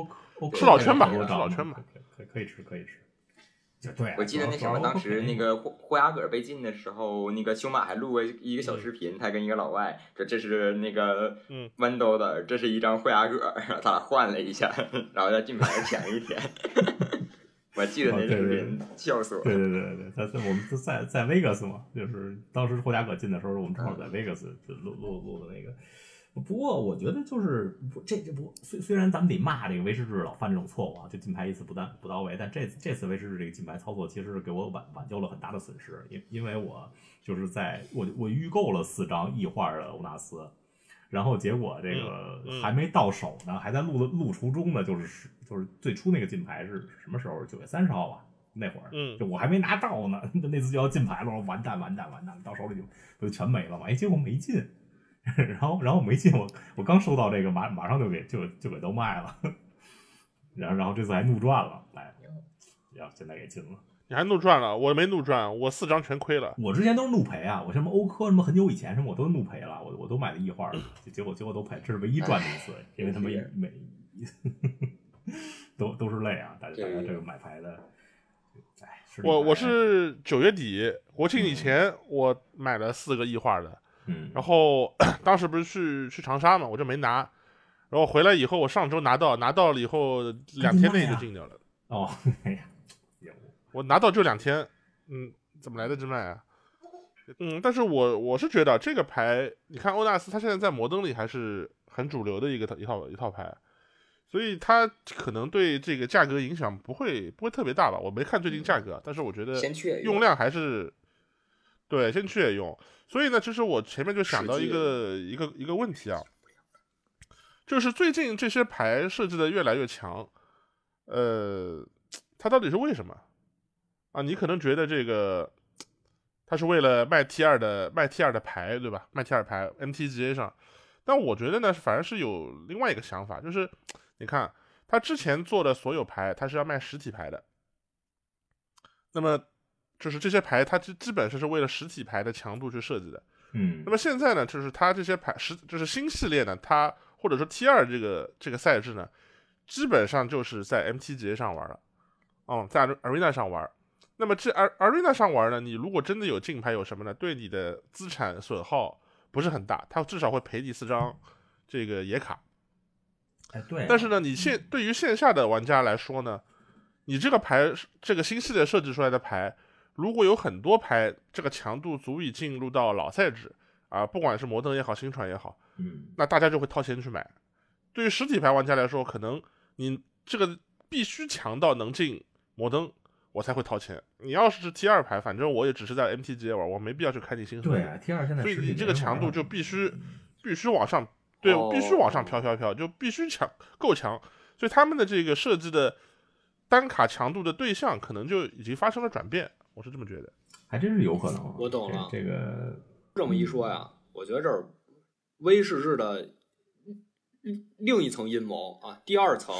吃老圈吧，吃老圈吧，可可以吃，可以吃。就对，我记得那什么，当时那个霍霍雅戈被禁的时候，那个修马还录过一个小视频，他跟一个老外说这是那个豌豆的，这是一张霍雅戈，然 后他俩换了一下，然后在进牌前一天。我记得那个人，笑死我。对对对对，他在我们在在 Vegas 嘛，就是当时霍家葛进的时候，我们正好在 Vegas 就录录录的那个。不过我觉得就是这这不虽虽然咱们得骂这个威士治老犯这种错误啊，就金牌一次不但不到位，但这这次威士治这个金牌操作其实是给我挽挽救了很大的损失，因因为我就是在我我预购了四张异画的欧纳斯。然后结果这个还没到手呢，还在录的录途中呢，就是就是最初那个金牌是什么时候？九月三十号吧，那会儿，就我还没拿到呢，那次就要进牌了，完蛋完蛋完蛋，到手里就就全没了嘛，哎，结果没进，然后然后没进，我我刚收到这个，马马上就给就就给都卖了，然后然后这次还怒赚了，哎，然后现在给进了。你还怒赚了，我没怒赚，我四张全亏了。我之前都是怒赔啊，我什么欧科什么很久以前什么我都怒赔了，我我都买的异画，结果结果都赔，这是唯一赚的一次，因为他们每 都都是泪啊，大家大家这个买牌的，哎，我我是九月底国庆以前我买了四个异画的，嗯，然后 当时不是去去长沙嘛，我就没拿，然后回来以后我上周拿到，拿到了以后两天内就进掉了。哦，哎呀。我拿到就两天，嗯，怎么来的这卖啊？嗯，但是我我是觉得这个牌，你看欧纳斯，它现在在摩登里还是很主流的一个一套一套牌，所以它可能对这个价格影响不会不会特别大吧？我没看最近价格，但是我觉得用量还是对先去也用。所以呢，其实我前面就想到一个一个一个问题啊，就是最近这些牌设置的越来越强，呃，它到底是为什么？啊，你可能觉得这个，他是为了卖 T 二的卖 T 二的牌，对吧？卖 T 二牌 MTGA 上，但我觉得呢，反而是有另外一个想法，就是你看他之前做的所有牌，他是要卖实体牌的，那么就是这些牌，它基基本上是为了实体牌的强度去设计的，嗯。那么现在呢，就是他这些牌实就是新系列呢，它或者说 T 二这个这个赛制呢，基本上就是在 MTGA 上玩了，哦，在 Arena 上玩。那么这 Arena 上玩呢，你如果真的有竞拍有什么呢？对你的资产损耗不是很大，它至少会赔你四张这个野卡。哎，对。但是呢，你线对于线下的玩家来说呢，你这个牌这个新系列设计出来的牌，如果有很多牌这个强度足以进入到老赛制啊，不管是摩登也好，新传也好，嗯，那大家就会掏钱去买。对于实体牌玩家来说，可能你这个必须强到能进摩登。我才会掏钱。你要是 T 二牌，反正我也只是在 MTG 玩，我没必要去开你新手。对啊，T 二现在所以你这个强度就必须必须往上，对，必须往上飘飘飘，就必须强够强。所以他们的这个设计的单卡强度的对象，可能就已经发生了转变。我是这么觉得，还真是有可能。我懂了，这个这么一说呀，我觉得这是威士制的另一层阴谋啊，第二层。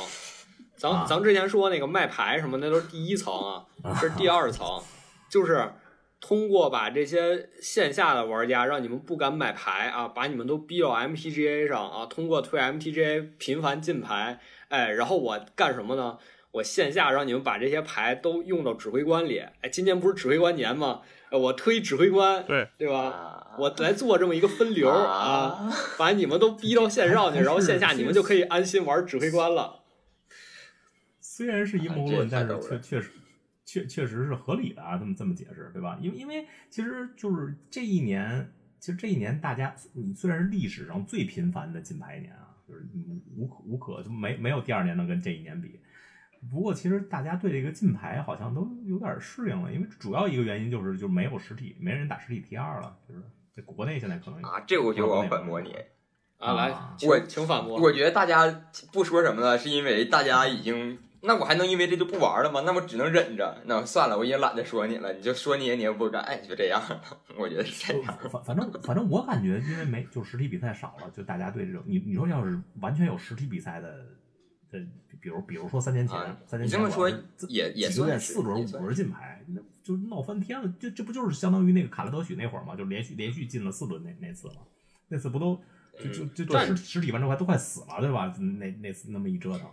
咱咱之前说那个卖牌什么，那都是第一层啊，这是第二层，就是通过把这些线下的玩家让你们不敢买牌啊，把你们都逼到 MTGA 上啊，通过推 MTGA 频繁进牌，哎，然后我干什么呢？我线下让你们把这些牌都用到指挥官里，哎，今年不是指挥官年吗？我推指挥官，对对吧？我来做这么一个分流啊，把你们都逼到线上去，然后线下你们就可以安心玩指挥官了。虽然是阴谋论，但是确确实确确实是合理的啊，这么这么解释，对吧？因为因为其实就是这一年，其实这一年大家，你虽然是历史上最频繁的金牌年啊，就是无可无可就没没有第二年能跟这一年比。不过其实大家对这个金牌好像都有点适应了，因为主要一个原因就是就没有实体，没人打实体 T 二了，就是在国内现在可能啊，这我觉得我要反驳你啊，来我请反驳。我觉得大家不说什么了，是因为大家已经。那我还能因为这就不玩了吗？那我只能忍着。那算了，我也懒得说你了。你就说你也你也不敢，哎，就这样。我觉得是这样。反反正反正我感觉，因为没就实体比赛少了，就大家对这种你你说要是完全有实体比赛的，呃，比如比如说三年前，三年前你这么说也也算四轮五轮金牌，那就闹翻天了。就这不就是相当于那个卡拉德许那会儿吗？就连续连续进了四轮那那次吗？那次不都就就就实实体完之后还都快死了，对吧？那那次那么一折腾。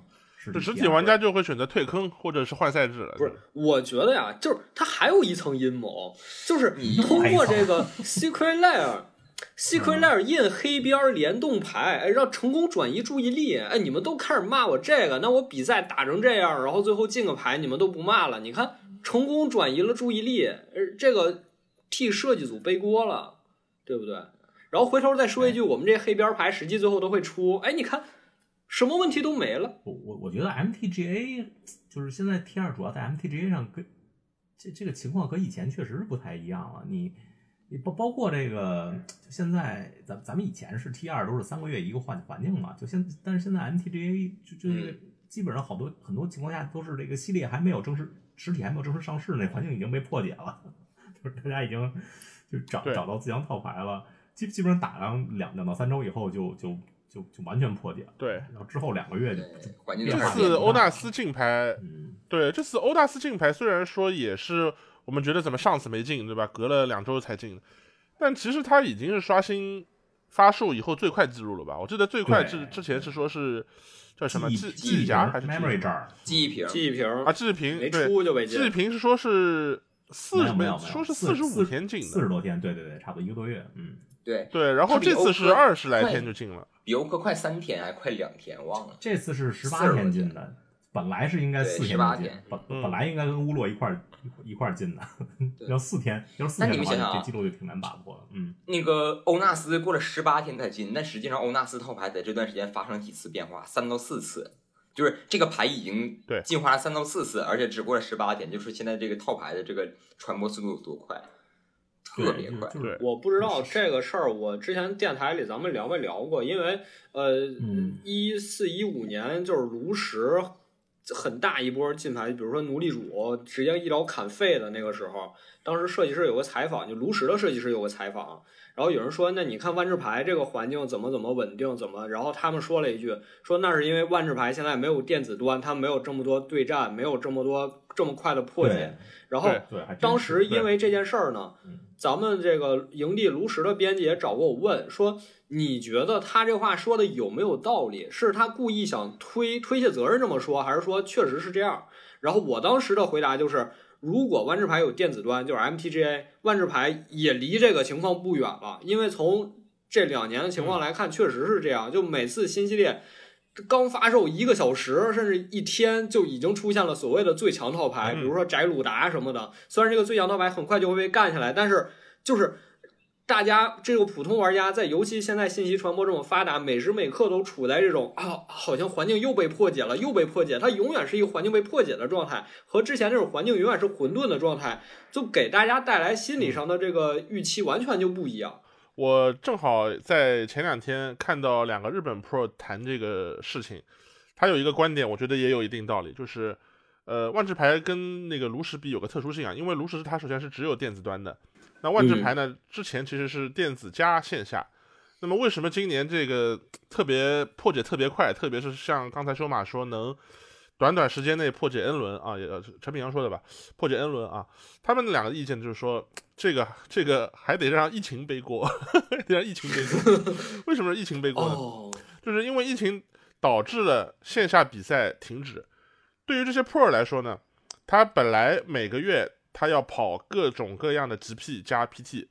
这实体玩家就会选择退坑或者是换赛制了。不是，我觉得呀，就是它还有一层阴谋，就是通过这个 Secret Layer，Secret Layer 印黑边联动牌，哎，让成功转移注意力。哎，你们都开始骂我这个，那我比赛打成这样，然后最后进个牌，你们都不骂了。你看，成功转移了注意力，这个替设计组背锅了，对不对？然后回头再说一句，我们这黑边牌实际最后都会出。哎，你看。什么问题都没了。我我我觉得 MTGA 就是现在 T 二主要在 MTGA 上跟这这个情况和以前确实是不太一样了。你你包包括这个，现在咱咱们以前是 T 二都是三个月一个换环境嘛，就现但是现在 MTGA 就就基本上好多很多情况下都是这个系列还没有正式实体还没有正式上市，那环境已经被破解了，就是大家已经就找找到自强套牌了。基基本上打上两两到三周以后就就就就完全破解了。对，然后之后两个月就就这次欧纳斯竞拍，嗯，对，这次欧纳斯竞拍虽然说也是我们觉得怎么上次没进，对吧？隔了两周才进，但其实它已经是刷新发售以后最快记录了吧？我记得最快之之前是说是叫什么记记记忆夹还是 memory 这儿记忆瓶，记忆屏啊？记忆瓶没对，出就被记忆禁。屏是说是四十没有说是四十五天进的，四十多天，对对对，差不多一个多月，嗯，对，对，然后这次是二十来天就进了。比欧科快三天还快两天，忘了。这次是十40八天进的，本来是应该对四天18就进天，本嗯本来应该跟乌洛一块儿一块儿进的，要四天，要四那天的话，你们想想啊这记录就挺难把握了，嗯，那个欧纳斯过了十八天才进，但实际上欧纳斯套牌在这段时间发生了几次变化，三到四次，就是这个牌已经对进化了三到四次，而且只过了十八天，就是现在这个套牌的这个传播速度有多快，特别快。就就是我不知道这个事儿，我之前电台里咱们聊没聊过？因为呃嗯，一四一五年就是炉石很大一波进牌，比如说奴隶主直接一刀砍废的那个时候，当时设计师有个采访，就炉石的设计师有个采访，然后有人说，那你看万智牌这个环境怎么怎么稳定，怎么？然后他们说了一句，说那是因为万智牌现在没有电子端，它没有这么多对战，没有这么多这么快的破解。然后当时因为这件事儿呢嗯，咱们这个营地炉石的编辑也找过我问说，你觉得他这话说的有没有道理？是他故意想推推卸责任这么说，还是说确实是这样？然后我当时的回答就是，如果万智牌有电子端，就是 MTGA，万智牌也离这个情况不远了，因为从这两年的情况来看，确实是这样，就每次新系列。刚发售一个小时，甚至一天就已经出现了所谓的最强套牌，嗯比如说翟鲁达什么的。虽然这个最强套牌很快就会被干下来，但是就是大家这个普通玩家在尤其现在信息传播这么发达，每时每刻都处在这种啊，好像环境又被破解了，又被破解，它永远是一个环境被破解的状态，和之前那种环境永远是混沌的状态，就给大家带来心理上的这个预期完全就不一样。我正好在前两天看到两个日本 Pro 谈这个事情，他有一个观点，我觉得也有一定道理，就是，呃，万智牌跟那个炉石比有个特殊性啊，因为炉石它首先是只有电子端的，那万智牌呢、之前其实是电子加线下，那么为什么今年这个特别破解特别快，特别是像刚才修马说能短短时间内破解 N 轮啊，也呃陈炳阳说的吧，破解 N 轮啊，他们两个意见就是说，这个这个还得让疫情背锅，得让疫情背锅。为什么是疫情背锅呢？哦，就是因为疫情导致了线下比赛停止。对于这些 Pro 来说呢，他本来每个月他要跑各种各样的 GP 加 PT，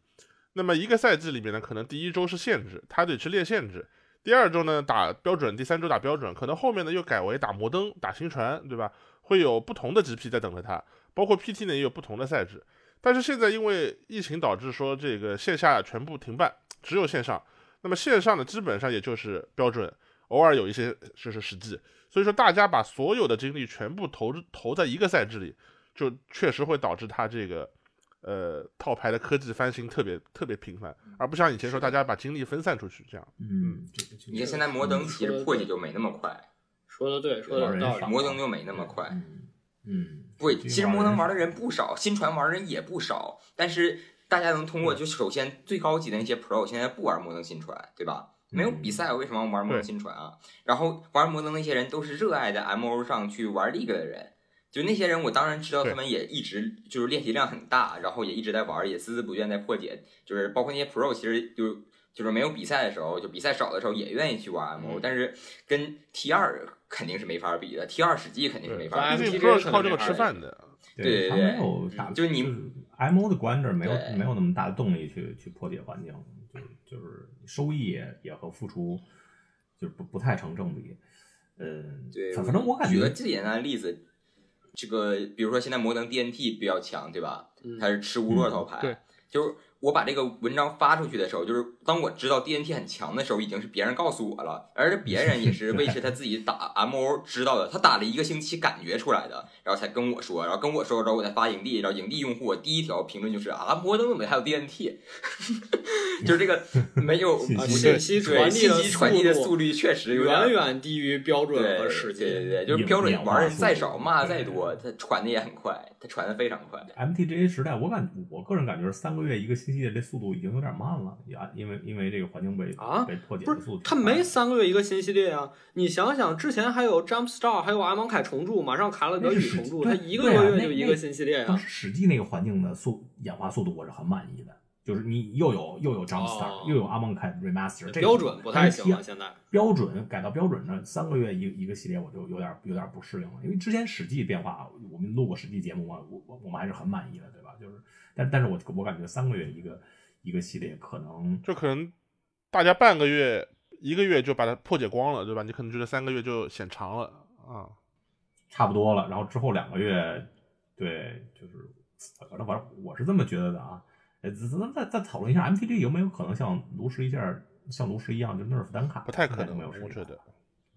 那么一个赛季里面呢，可能第一周是限制，他得去列限制。第二周呢打标准，第三周打标准，可能后面呢又改为打摩登、打新传，对吧？会有不同的 GP 在等着他，包括 PT 呢也有不同的赛制。但是现在因为疫情导致说这个线下全部停办，只有线上。那么线上呢，基本上也就是标准，偶尔有一些就是实际。所以说大家把所有的精力全部投投在一个赛制里，就确实会导致它这个呃套牌的科技翻新特别特别频繁，而不像以前说大家把精力分散出去这样。嗯，这个就你看现在摩登其实破解就没那么快，说的对，说的有道理。摩登就没那么快。嗯嗯，不，其实摩登玩的人不少，新传玩的人也不少，但是大家能通过就首先最高级的那些 Pro 现在不玩摩登新传，对吧？没有比赛，我为什么要玩摩登新传啊？然后玩摩登那些人都是热爱在 MO 上去玩 League 的人，就那些人，我当然知道他们也一直就是练习量很大，然后也一直在玩，也孜孜不倦在破解，就是包括那些 Pro 其实就就是没有比赛的时候，就比赛少的时候也愿意去玩 MO，、嗯但是跟 T 二肯定是没法比的，T 二实际肯定是没法比的。毕竟 MTG Pro 是靠这个吃饭的。他对对没有打，就是你 M O 的观者没有没有那么大的动力去去破解环境，就就是收益也也和付出就是不不太成正比。嗯，对，反反正我感觉举个最简单的例子，这个比如说现在摩登 DNT 比较强，对吧？嗯它是吃乌洛套牌，对，就是我把这个文章发出去的时候，就是当我知道 DNT 很强的时候，已经是别人告诉我了，而且别人也是 为是他自己打 MO 知道的，他打了一个星期感觉出来的，然后才跟我说，然后跟我说之后，我再发营地，然后营地用户我第一条评论就是啊，摩登怎么还有 DNT？就是这个没有 信不息传递的信息传递的速率确实远远低于标准对和实际。对对对，就是标准玩的再少，骂的再多，它传的也很快，它传的非常快。MTGA 时代，我感我个人感觉是三个月一个新系列，这速度已经有点慢了，也，因为因为这个环境被啊被破解不是的速度，他没三个月一个新系列啊！你想想，之前还有 Jump Star，还有阿蒙凯重铸，马上卡了德语重铸，它一个多月就一个新系列啊！当时史记那个环境的速演化速度，我是很满意的。就是你又有又有 Jump Star，、哦又有阿蒙凯 Remaster，这个标准不太行了，现在。标准改到标准呢，三个月一一个系列我就有点有点不适应了，因为之前史记变化，我们录过史记节目嘛，我我我们还是很满意的，对吧？就是，但但是我我感觉三个月一个一个系列可能就可能大家半个月、一个月就把它破解光了，对吧？你可能觉得三个月就显长了啊。差不多了，然后之后两个月，对，就是反正反正我是这么觉得的啊。呃，咱咱再再讨论一下 MTG 有没有可能像炉石一下，像炉石一样就 nerf 单卡？不太可能没有我觉得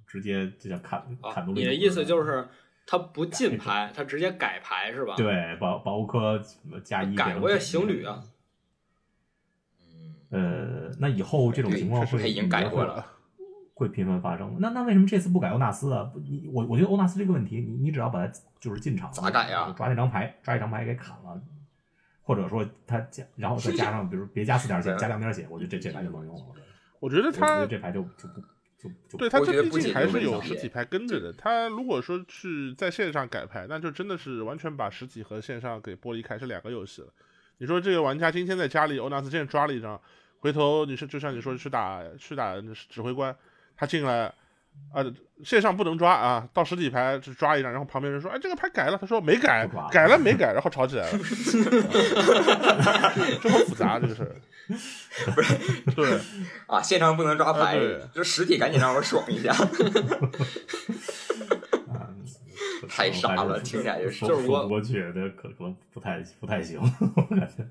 直接就像砍啊砍，独立。你的意思就是他不进牌，他直接改牌是吧？，对，把把欧科加一改过也，行旅啊。嗯，呃，那以后这种情况会已经改过了。会频繁发生。那那为什么这次不改欧纳斯啊？不你我我觉得欧纳斯这个问题，你你只要把它就是进场咋改呀抓那张牌，抓一张牌给砍了，或者说他加，然后再加上比如别加四点血，加两点血，我觉得这这牌就能用了。我觉得我觉他得这牌就就不就就对他这毕竟还是有实体牌跟着的。他如果说去在线上改牌，那就真的是完全把实体和线上给剥离开，是两个游戏了。你说这个玩家今天在家里欧纳斯剑抓了一张，回头你是就像你说去打去打指挥官，他进来。啊，线上不能抓啊，到实体牌只抓一张，然后旁边人说：“哎，这个牌改了。”他说：“没改改了没改。”然后吵起来了，这么复杂这个事儿。对，啊，线上不能抓牌就实体赶紧让我爽一下。啊，太傻了听起来就是说就是我说不过去的，可可能不太不太行，我感觉。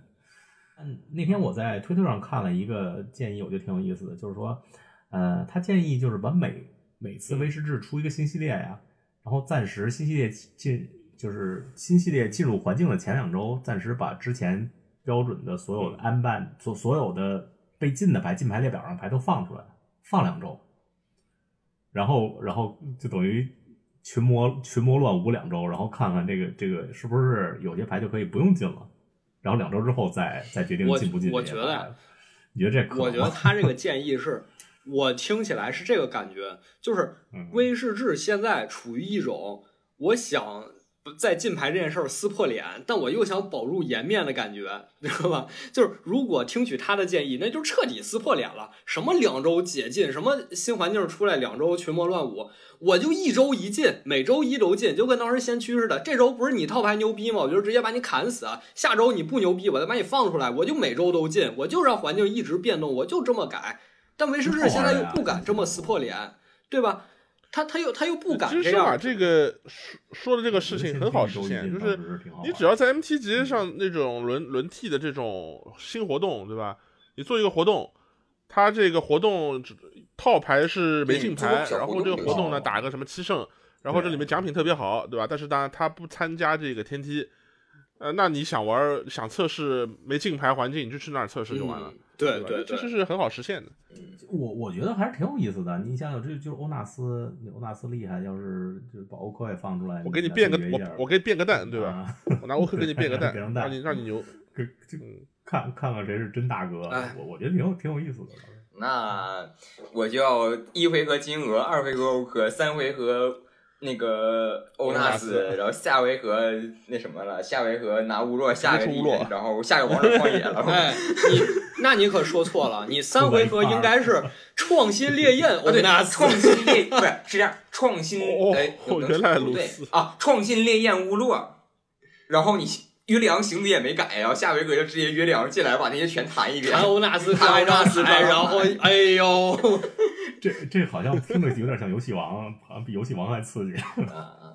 嗯，那天我在推特上看了一个建议，我觉得挺有意思的，就是说，呃，他建议就是把每每次威士制出一个新系列呀，然后暂时新系列进就是新系列进入环境的前两周，暂时把之前标准的所有的安办所所有的被禁的牌禁牌列表上牌都放出来，放两周，然后然后就等于群魔群魔乱舞两周，然后看看这个这个是不是有些牌就可以不用禁了，然后两周之后再再决定我进不进我这些牌觉得你觉得这可？我觉得 他这个建议是，我听起来是这个感觉，就是嗯威士治现在处于一种我想在禁牌这件事儿撕破脸，但我又想保住颜面的感觉，知道吧？就是如果听取他的建议，那就彻底撕破脸了。什么两周解禁，什么新环境出来两周群魔乱舞，我就一周一禁，每周一周禁，就跟当时先驱似的。这周不是你套牌牛逼吗？我就直接把你砍死啊。下周你不牛逼，我再把你放出来，我就每周都禁，我就让环境一直变动，我就这么改。但威士治现在又不敢这么撕破脸，对吧？他他又他又不敢这样。这个说说的这个事情很好实现，就是你只要在 MT 级上那种轮轮替的这种新活动，对吧？你做一个活动，他这个活动只套牌是没进牌，然后这个活动呢打个什么七胜，然后这里面奖品特别好，对吧？但是当然他不参加这个天梯，呃，那你想玩想测试没竞牌环境，你就去那儿测试就完了，嗯对吧对对，这是是很好实现的。我我觉得还是挺有意思的。你想想，这就是欧纳斯，欧纳斯厉害，要是就把欧科也放出来，我给你变个我我给你变个蛋，对吧？啊我拿欧科给你变个蛋，蛋让你让你牛。这这嗯，看看看谁是真大哥哎，我我觉得挺有挺有意思的。那我就要一回合金额，二回合欧科，三回合那个欧纳斯斯，然后下回合那什么了，下回合拿乌洛下个然后下个王者旷野了。哎，你那你可说错了，你三回合应该是创新烈焰啊，对，欧纳斯创新烈不是是这样，创新哦哎，对如此啊，创新烈焰乌洛，然后你约里昂行子也没改，然后下回合就直接约里昂进来把那些全弹一遍弹。欧纳斯抓一张牌，然后哎呦，这这好像听着有点像游戏王，好像比游戏王还刺激。啊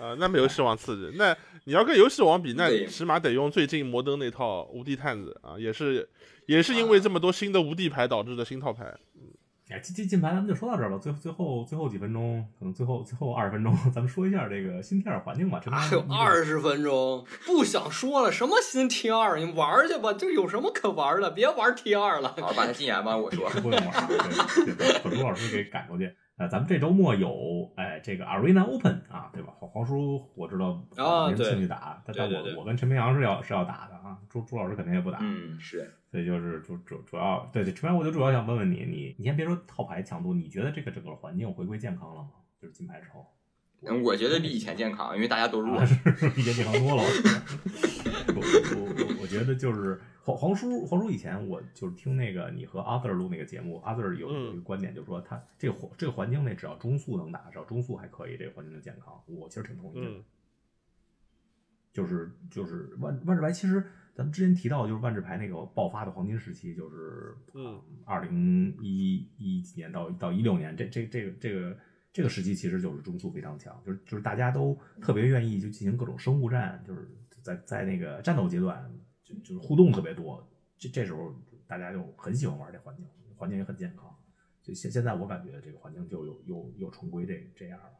啊，那没游戏王刺激。那你要跟游戏王比，那你起码得用最近摩登那套无敌探子啊，也是也是因为这么多新的无敌牌导致的新套牌。哎，进进进牌咱们就说到这儿吧。最最后最后几分钟，可能最后最后二十分钟，咱们说一下这个新 T 二环境吧。这还有二十分钟，不想说了。什么新 T 二？你玩去吧，这有什么可玩的？别玩 T 二了。好，把他禁言吧，我说。不用玩，对对，把朱老师给赶出去。呃，咱们这周末有哎这个 Arena Open 啊，对吧？黄黄叔我知道没兴趣打，但但我我跟陈明阳是要是要打的啊。朱朱老师肯定也不打。嗯，是。所以就是主主主要对对，陈平我就主要想问问你，你你先别说套牌强度，你觉得这个整个环境回归健康了吗？就是金牌之后，嗯，我觉得比以前健康，因为大家都弱，比以前健康多了。我我我我觉得就是黄黄叔黄叔以前我就是听那个你和阿 Sir 录那个节目，阿 Sir 有有一个观点，就是说他这个环这个环境内只要中速能打，只要中速还可以，这个环境就健康。我其实挺同意的。就是就是万万智牌其实。咱们之前提到，就是万智牌那个爆发的黄金时期，就是嗯，二零一一几年到到一六年，这这这个这个这个时期，其实就是中速非常强，就是就是大家都特别愿意就进行各种生物战，就是在在那个战斗阶段，就就是互动特别多，这这时候大家就很喜欢玩这环境，环境也很健康。就现现在我感觉这个环境就有又又重归这这样了。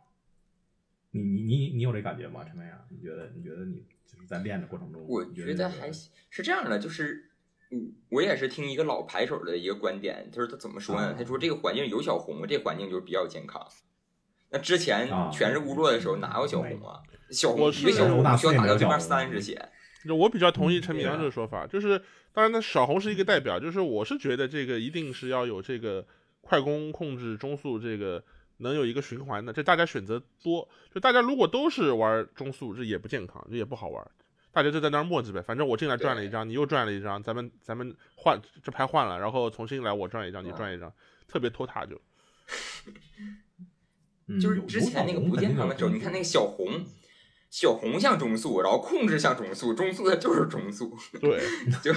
你你你你有这感觉吗，陈飞阳？你觉得你觉得你？就是在练的过程中，我觉得还是这样的，就是嗯，我也是听一个老牌手的一个观点，就是他怎么说呢？他说这个环境有小红，这环境就是比较健康。那之前全是乌弱的时候，哪有小红啊？小红一个小红需要打掉对面三十血。就我比较同意陈明阳这个说法，就是当然，那小红是一个代表，就是我是觉得这个一定是要有这个快攻控制中速这个。能有一个循环的，这大家选择多，就大家如果都是玩中速，这也不健康，这也不好玩。大家就在那儿磨叽呗，反正我进来赚了一张，你又赚了一张，咱们咱们换这牌换了，然后重新来，我赚一张，你赚一张，特别拖沓就。就是之前那个不健康的时候，你看那个小红，小红像中速，然后控制像中速，中速它就是中速。对，就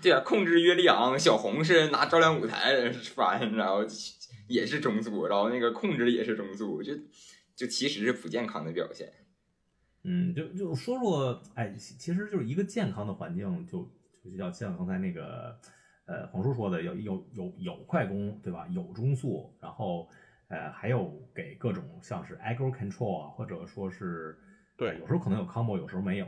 对啊，控制约利昂，小红是拿照亮舞台翻，然后。也是中速，然后那个控制也是中速，就就其实是不健康的表现。嗯，就就说说，哎，其实就是一个健康的环境，就就要像刚才那个呃黄叔说的，有有有有快攻，对吧？有中速，然后呃还有给各种像是 aggro control 啊，或者说是对，有时候可能有 combo，有时候没有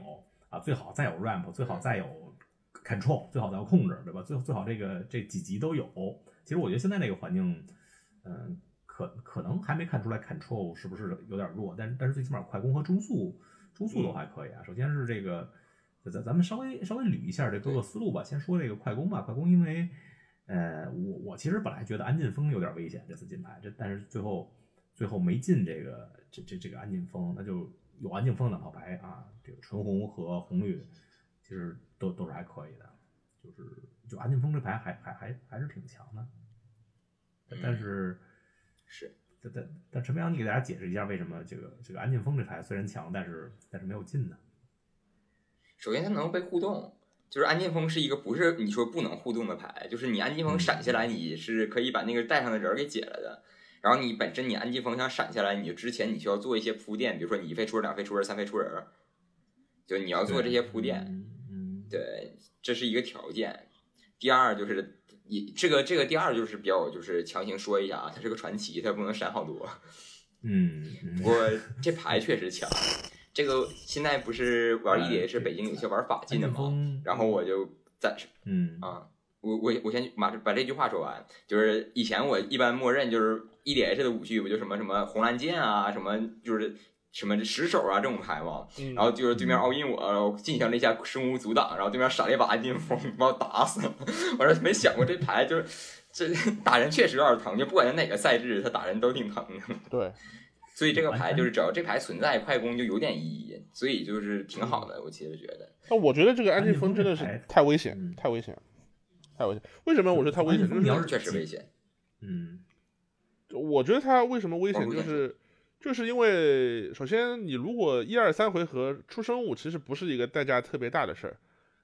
啊。最好再有 ramp，最好再有 control，最好再有控制，对吧？最最好这个这几级都有。其实我觉得现在这个环境。嗯，可可能还没看出来 control 是不是有点弱，但但是最起码快攻和中速中速都还可以啊。首先是这个，咱咱们稍微稍微捋一下这各个思路吧。先说这个快攻吧，快攻因为，呃，我我其实本来觉得安进峰有点危险，这次金牌，这但是最后最后没进这个这这这个安进锋，那就有安进峰两套牌啊，这个纯红和红绿其实都都是还可以的，就是就安晋峰这牌还还还还是挺强的。但是，是，但但但陈明阳，你给大家解释一下，为什么这个这个安静风这牌虽然强，但是但是没有进呢？首先，它能被互动，就是安静风是一个不是你说不能互动的牌，就是你安静风闪下来，你是可以把那个带上的人给解了的。然后你本身你安静风想闪下来，你之前你需要做一些铺垫，比如说你一费出人，两费出人，三费出人，就你要做这些铺垫。嗯，对，这是一个条件。第二就是。你这个这个第二就是比较就是强行说一下啊，它是个传奇，它不能闪好多。嗯，不过这牌确实强。这个现在不是玩 EDH，北京有些玩法进的嘛，然后我就暂时嗯啊，我我我先马上把这句话说完，就是以前我一般默认就是 EDH 的武具不就什么什么红蓝剑啊，什么就是。什么石手啊这种牌嘛，然后就是对面 all in 我进行了一下生无阻挡，然后对面闪了一把暗劲风把我打死了。我说没想过这牌就是这 打人确实有点疼，就不管在哪个赛制，他打人都挺疼的。对，所以这个牌就是只要这牌存在，快攻就有点意义，所以就是挺好的。我其实觉得，那我觉得这个安静风真的是太危险，太危险，太危险。为什么我说太危险？就是确实危险。嗯，我觉得他为什么危险就是。就是因为，首先你如果一二三回合出生物，其实不是一个代价特别大的事儿。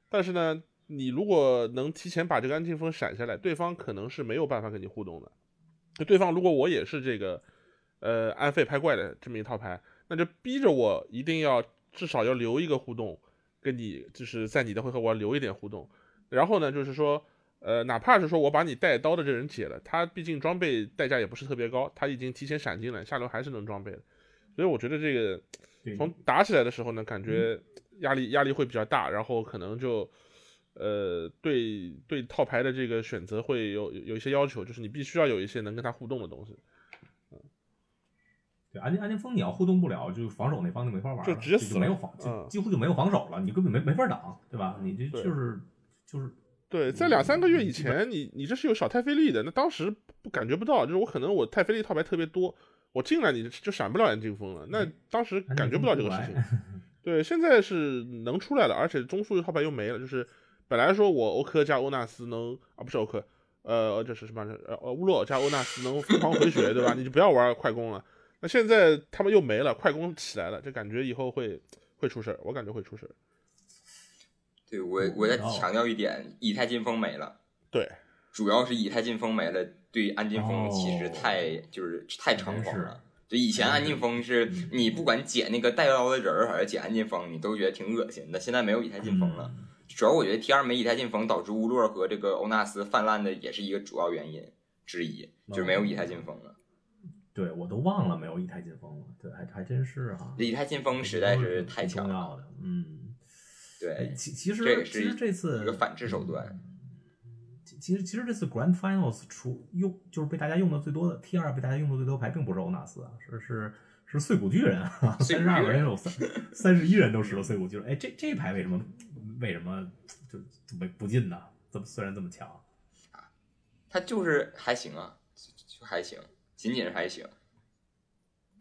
但是呢，你如果能提前把这个安静风闪下来，对方可能是没有办法跟你互动的。就对方如果我也是这个，呃，安费拍怪的这么一套牌，那就逼着我一定要至少要留一个互动，跟你就是在你的回合我要留一点互动。然后呢，就是说，呃，哪怕是说我把你带刀的这人解了，他毕竟装备代价也不是特别高，他已经提前闪进了，下轮还是能装备的。所以我觉得这个从打起来的时候呢，感觉压力压力会比较大，然后可能就呃对对套牌的这个选择会有有一些要求，就是你必须要有一些能跟他互动的东西，对，安静安静风你要互动不了，就防守那方就没法玩了，就直接死没有防，就嗯几乎就没有防守了，你根本没没法挡，对吧？你这就是就是对，在两三个月以前，你你这是有小太费力的，那当时不感觉不到，就是我可能我太费力套牌特别多，我进来你就闪不了安静风了，那当时感觉不到这个事情。对，现在是能出来了，而且中速套牌又没了，就是本来说我欧科加欧纳斯能啊，不是欧科，呃，这是什么？呃，呃乌洛加欧纳斯能疯狂回血，对吧？你就不要玩快攻了。那现在他们又没了，快攻起来了，就感觉以后会会出事儿，我感觉会出事儿。对我我再强调一点，以太劲风没了，对，主要是以太劲风没了，对安劲风其实哦太、就是太猖狂了。就以前安劲风是嗯你不管捡那个带刀的人儿还是捡安劲风，你都觉得挺恶心的。现在没有以太进风了，嗯主要我觉得 T 二没以太进风导致乌洛和这个欧纳斯泛滥的也是一个主要原因之一，就是没有以太进风了。对我都忘了没有以太劲风了，对，还还真是哈，以太劲风实在是太挺强了，嗯，对，其其实其实这次一个反制手段。嗯其其实其实这次 Grand Finals 出用就是被大家用的最多的 T 二被大家用的最多牌并不是欧纳斯啊，是是是碎骨巨人三十二个人有三三十一人都使了碎骨巨人，哎，这这牌为什么为什么就就没不进呢？怎么虽然这么强啊，他就是还行啊，就就还行，仅仅是还行，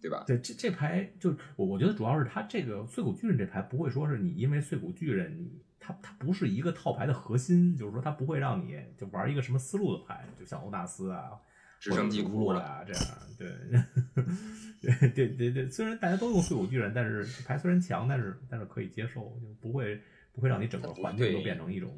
对吧？对，这这牌就我我觉得主要是他这个碎骨巨人这牌不会说是你因为碎骨巨人你它它不是一个套牌的核心，就是说它不会让你就玩一个什么思路的牌，就像欧纳斯啊，直升机或者是库了，乌洛呀这样，对对对对对，虽然大家都用碎骨巨人，但是这牌虽然强，但是但是可以接受，就不会不会让你整个环境都变成一种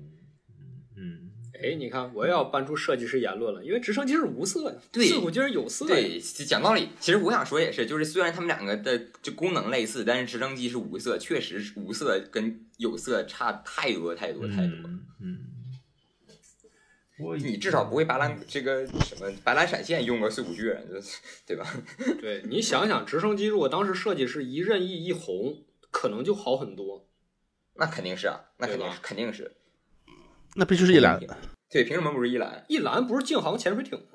嗯哎，你看，我也要搬出设计师言论了，因为直升机是无色的，对四股军是有色的。对，讲道理，其实我想说也是，就是虽然他们两个的就功能类似，但是直升机是无色，确实是无色跟有色差太多太多太多。嗯嗯，我你至少不会白蓝这个什么白蓝闪现用个碎骨巨人，对吧？对你想想，直升机如果当时设计是一任意一红，可能就好很多。那肯定是啊，那肯定是肯定是。那必须是一蓝。对，凭什么不是一蓝？一蓝不是净航潜水艇吗？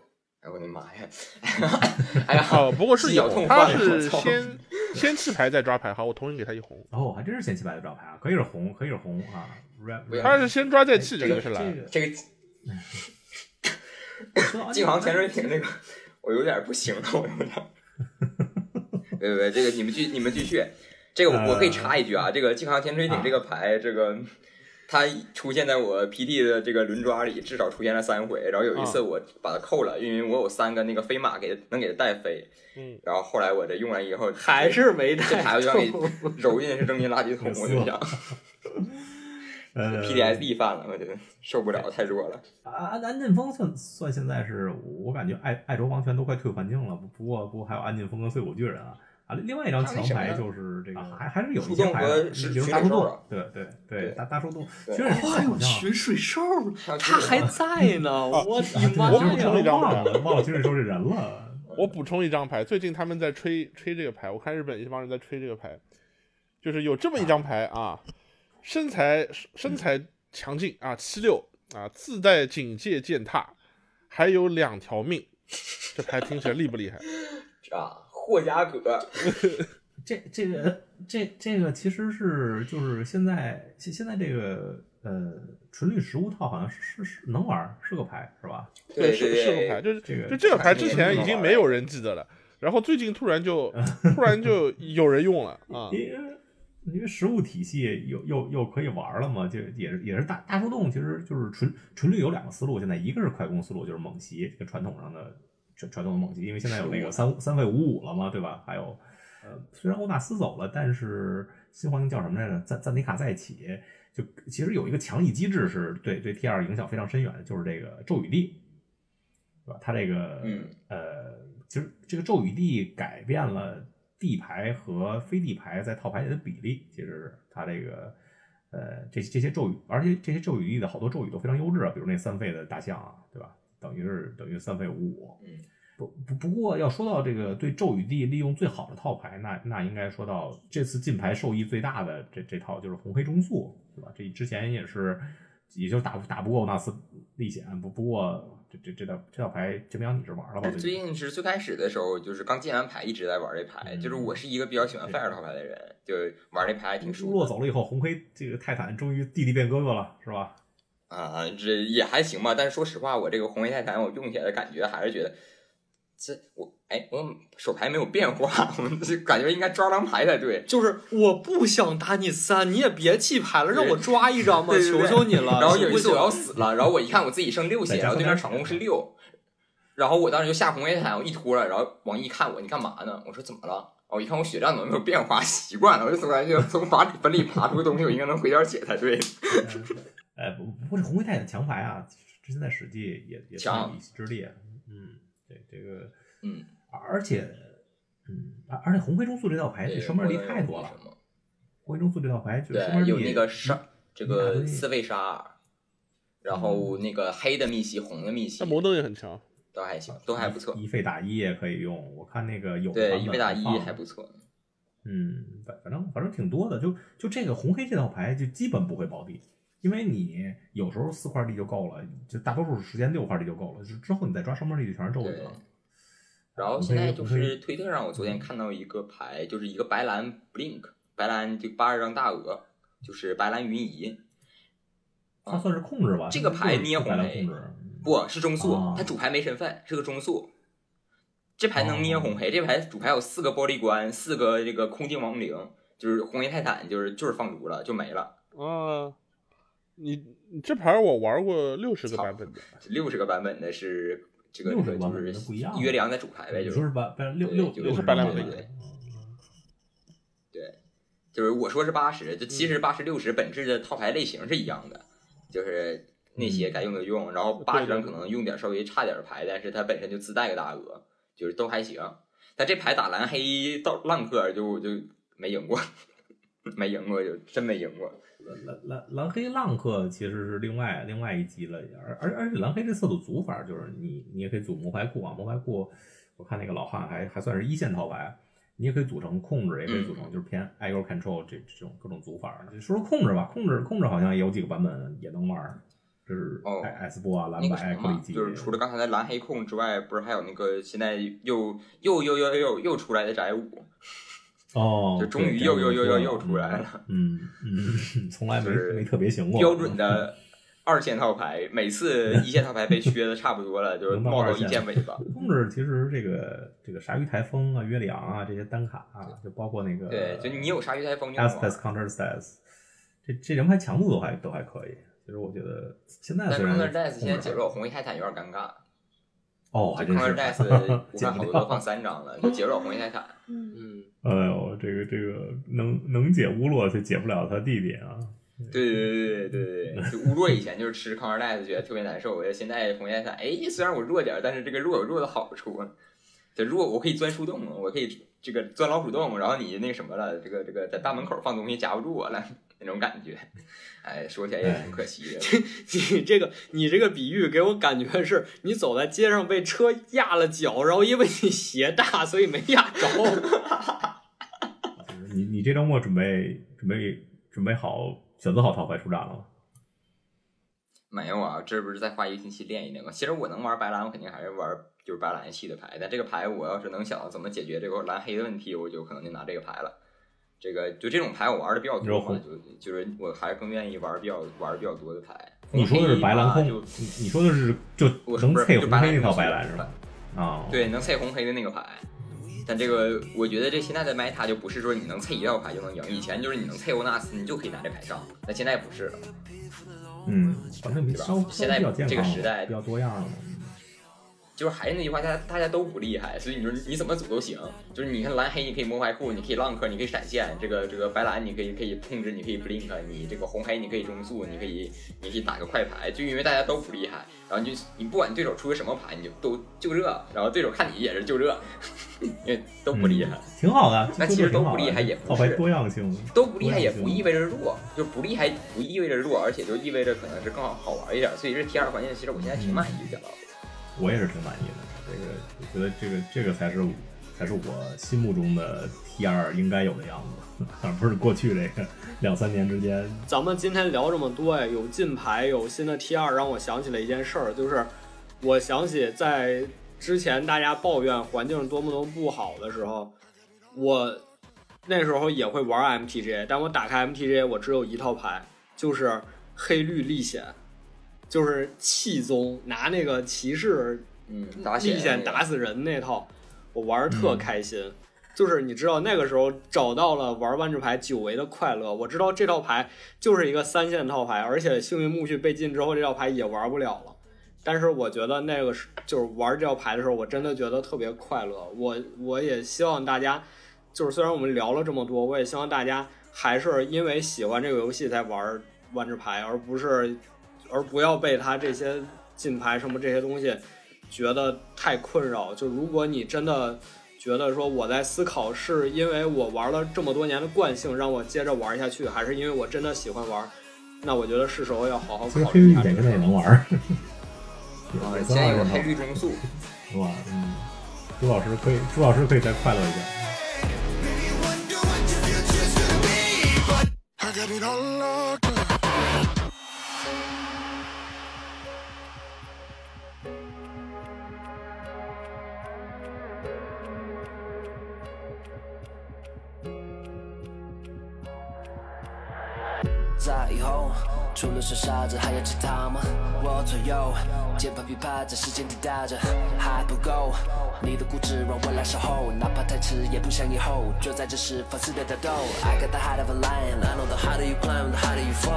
哎我的妈呀！哎呀，哦，不过是有犄角痛，他是先先弃牌再抓牌，好，我同意给他一红。哦，还真是先弃牌再抓牌啊，可以是红，可以是红啊。不要他是先抓再弃，这个是蓝。这个 净航潜水艇这个，我有点不行了，我有点。别别别，这个你们继你们继续。这个我我可以插一句啊，这个净航潜水艇这个牌，这个它出现在我 PT 的这个轮抓里，至少出现了三回。然后有一次我把它扣了，因为我有三个那个飞马给能给它带飞。嗯，然后后来我这用完以后，还是没带这牌我就让你揉进去扔进垃圾桶，我就想呃 PTSD 犯了，我觉得受不了，太弱了。安安进风算算现在是我感觉爱爱卓王权都快退环境了，不不过不过还有安进风跟碎骨巨人啊啊，另外一张强牌就是这个还还是有一些牌的，树洞和比如大树洞群水兽啊，对对对对大大水兽哎呦，好像群水兽，还有这他还在呢！我的妈我补呀！充一张忘了忘了群水兽这人了。我补充一张牌，最近他们在吹吹这个牌，我看日本一帮人在吹这个牌，就是有这么一张牌啊，身材身材强劲啊，七六啊，自带警戒践踏，还有两条命，这牌听起来厉不厉害？啊，霍加格，这这个这这个其实是就是现在现现在这个呃纯绿食物套好像是是是能玩儿，是个牌是吧？对是对对是个牌，就是这个就这个牌之前已经没有人记得了，然后最近突然就 突然就有人用了啊，因为因为食物体系又又又可以玩了嘛，就也是也是大大树洞，其实就是纯纯绿有两个思路，现在一个是快攻思路，就是猛袭，这个传统上的传传统的猛击，因为现在有那个三三费五五了嘛，对吧？还有呃，虽然欧纳斯走了，但是新皇帝叫什么来着？赞赞迪卡在一起，就其实有一个强力机制是对对 T 二影响非常深远的，就是这个咒语地，对吧？它这个嗯呃，其实这个咒语地改变了地牌和非地牌在套牌里的比例。其实它这个呃，这这些咒语，而且这些咒语力的好多咒语都非常优质啊，比如那三费的大象啊，对吧？等于是等于三费五五。嗯，不不不过要说到这个对咒语地利用最好的套牌，那那应该说到这次进牌受益最大的这这套就是红黑中速，对吧？这之前也是也就打打不过纳斯历险，不不过这这这套这套牌，这边你是玩了吧？最近是最开始的时候，就是刚进完牌一直在玩这牌，嗯就是我是一个比较喜欢 fire 套牌的人，就玩这牌还挺舒服。部落走了以后，红黑这个泰坦终于弟弟变哥哥了，是吧？啊，这也还行吧。但是说实话，我这个红黑泰坦我用起来的感觉还是觉得，这我哎，我手牌没有变化，我就感觉应该抓张牌才对。就是我不想打你三，你也别弃牌了，让我抓一张吧，对对对求求你了。然后有一不次我要死了，然后我一看我自己剩六血，然后对面场控是六，然后我当时就下红黑坦，我一拖了，然后王一看我，你干嘛呢？我说怎么了？我一看我血量怎么没有变化，习惯了，我就总感觉从法里坟里爬出个东西，我应该能回点血才对。哎，不不过这红黑泰坦强牌啊，之前在史记也也算强有一席之列。嗯，对这个，嗯，而且，嗯，而而且红黑中速这套牌，对双面力太多了。什么？红黑中速这套牌，就是双对，面力有那个杀，这个四位杀，然后那个黑的密西，红的密西那，摩登也很强，都还行，都还不错。一费打一也可以用，我看那个有的对，一费打一还不错。嗯，反反正反正挺多的，就就这个红黑这套牌就基本不会保地，因为你有时候四块地就够了，就大多数时间六块地就够了，就之后你再抓双面地就全是咒语对了。然后现在就是推特上，我昨天看到一个牌，就是一个白蓝 blink，白蓝就八十张大鹅，就是白蓝云移，它算是控制吧，这个牌捏红黑不是中速哦，它主牌没身份，是个中速。这牌能捏红黑，这牌主牌有四个玻璃棺，四个这个空镜亡灵，就是红黑泰坦，就是就是放逐了，就没了，啊，你你这牌我玩过六十个版本的，六十个版本的是这个就是约良的主牌呗，就是六对就六六是白蓝对对就是我说是八十，就其实八十六十本质的套牌类型是一样的，就是那些该用的用，然后八十张可能用点稍微差点的牌，但是它本身就自带个大鹅，就是都还行。但这牌打蓝黑到浪客就就没赢过，没赢过就真没赢过。蓝蓝蓝黑浪客其实是另外另外一集了，而而而且蓝黑这色组组法就是你你也可以组魔牌库啊，魔牌库我看那个老汉还还算是一线套牌，你也可以组成控制，也可以组成就是偏 aggro control 这这种各种组法。就说说控制吧，控制控制好像也有几个版本也能玩，就是哦 S 波啊、蓝白、么嘛，克里基，就是除了刚才的蓝黑控之外，不是还有那个现在又又又又又又出来的宅舞，哦，就终于又又又又又出来了，嗯嗯，从来没就是没特别行过，标准的 二线套牌，每次一线套牌被削的差不多了，就是冒到一线尾巴。控制其实这个这个鲨鱼台风啊、约里昂啊这些单卡啊，就包括那个对，就你有鲨鱼台风就能 a s p e 玩 c。Counter Stats，这这人牌强度都还都还可以。其实我觉得现在 Counter stats 现在解入弱红衣泰坦有点尴尬，哦，还就真是 Counter Dice 我看好多都放。三张了，就解不了红叶泰坦。嗯，哎呦，这个这个能能解乌洛却解不了他弟弟啊！对对对对对对，就乌洛以前就是吃 Counter Dice 觉得特别难受，我觉得现在红叶泰坦，哎，虽然我弱点儿，但是这个弱有弱的好处。这弱我可以钻树洞，我可以这个钻老鼠洞，然后你那什么了，这个这个在大门口放东西夹不住我了，那种感觉。哎，说起来也挺可惜的。你这个你这个比喻给我感觉是你走在街上被车压了脚，然后因为你鞋大，所以没压着。你你这周末准备准备准备好选择好套牌出战了吗？没有啊，这不是再花一个星期练一练吗？其实我能玩白蓝，我肯定还是玩就是白蓝系的牌。但这个牌我要是能想到怎么解决这个蓝黑的问题，我就可能就拿这个牌了。这个就这种牌我玩的比较多嘛，就就是我还是更愿意玩比较玩的比较多的牌。你说的是白蓝空，就你你说的是就我能配红黑那套白蓝是吧？啊，对，能配红黑的那个牌。但这个我觉得这现在的 meta 就不是说你能配一套牌就能赢，以前就是你能配欧纳斯，你就可以拿这牌上，那现在不是了。嗯，反正比稍稍现在这个时代比较多样了嘛。就是还是那句话，大家大家都不厉害，所以你说你怎么组都行。就是你看蓝黑，你可以摸牌库，你可以浪克，你可以闪现。这个这个白蓝，你可以可以控制，你可以 blink。你这个红黑，你可以中速，你可以你可以打个快牌。就因为大家都不厉害，然后你就你不管对手出个什么牌，你就都就这。然后对手看你也是就这，因为都不厉害，挺好的。那其实都不厉害也不是多样性，都不厉害也不意味着弱，就不厉害不意味着弱，而且就意味着可能是更好好玩一点。所以这 T 二环境其实我现在挺满意的。我也是挺满意的，这个我觉得这个这个才是才是我心目中的 T 二应该有的样子，而不是过去这个 两三年之间。咱们今天聊这么多呀，有金牌，有新的 T 二，让我想起了一件事儿，就是我想起在之前大家抱怨环境多么多么不好的时候，我那时候也会玩 MTG，但我打开 MTG，我只有一套牌，就是黑绿历险。就是气宗拿那个骑士，嗯，历险打死人那套，我玩特开心。就是你知道那个时候找到了玩万智牌久违的快乐。我知道这套牌就是一个三线套牌，而且幸运木须被禁之后，这套牌也玩不了了。但是我觉得那个是就是玩这套牌的时候，我真的觉得特别快乐。我我也希望大家，就是虽然我们聊了这么多，我也希望大家还是因为喜欢这个游戏才玩万智牌，而不是。而不要被他这些金牌什么这些东西觉得太困扰。就如果你真的觉得说我在思考是因为我玩了这么多年的惯性让我接着玩下去，还是因为我真的喜欢玩，那我觉得是时候要好好考虑一下。黑绿也能玩。啊，先有黑绿中速，是吧？嗯，朱老师可以，朱老师可以再快乐一下。在以后，除了说傻子，还有其他吗？我左右，键盘琵琶在时间滴答着，还不够。你的固执让我来守候，哪怕太迟也不想以后。就在这时放肆的挑逗。I got the heart of a lion, I know the harder you climb, the harder you fall.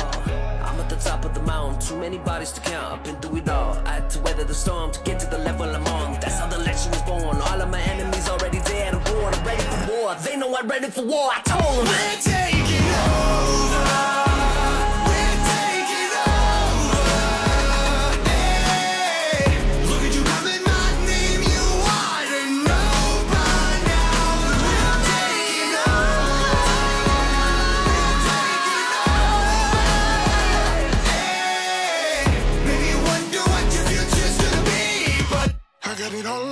I'm at the top of the mountain, too many bodies to count. I've been through it all. I had to weather the storm to get to the level I'm on. That's how the legend was born. All of my enemies already dead and born. I'm ready for war. They know I'm ready for war. I told them. it all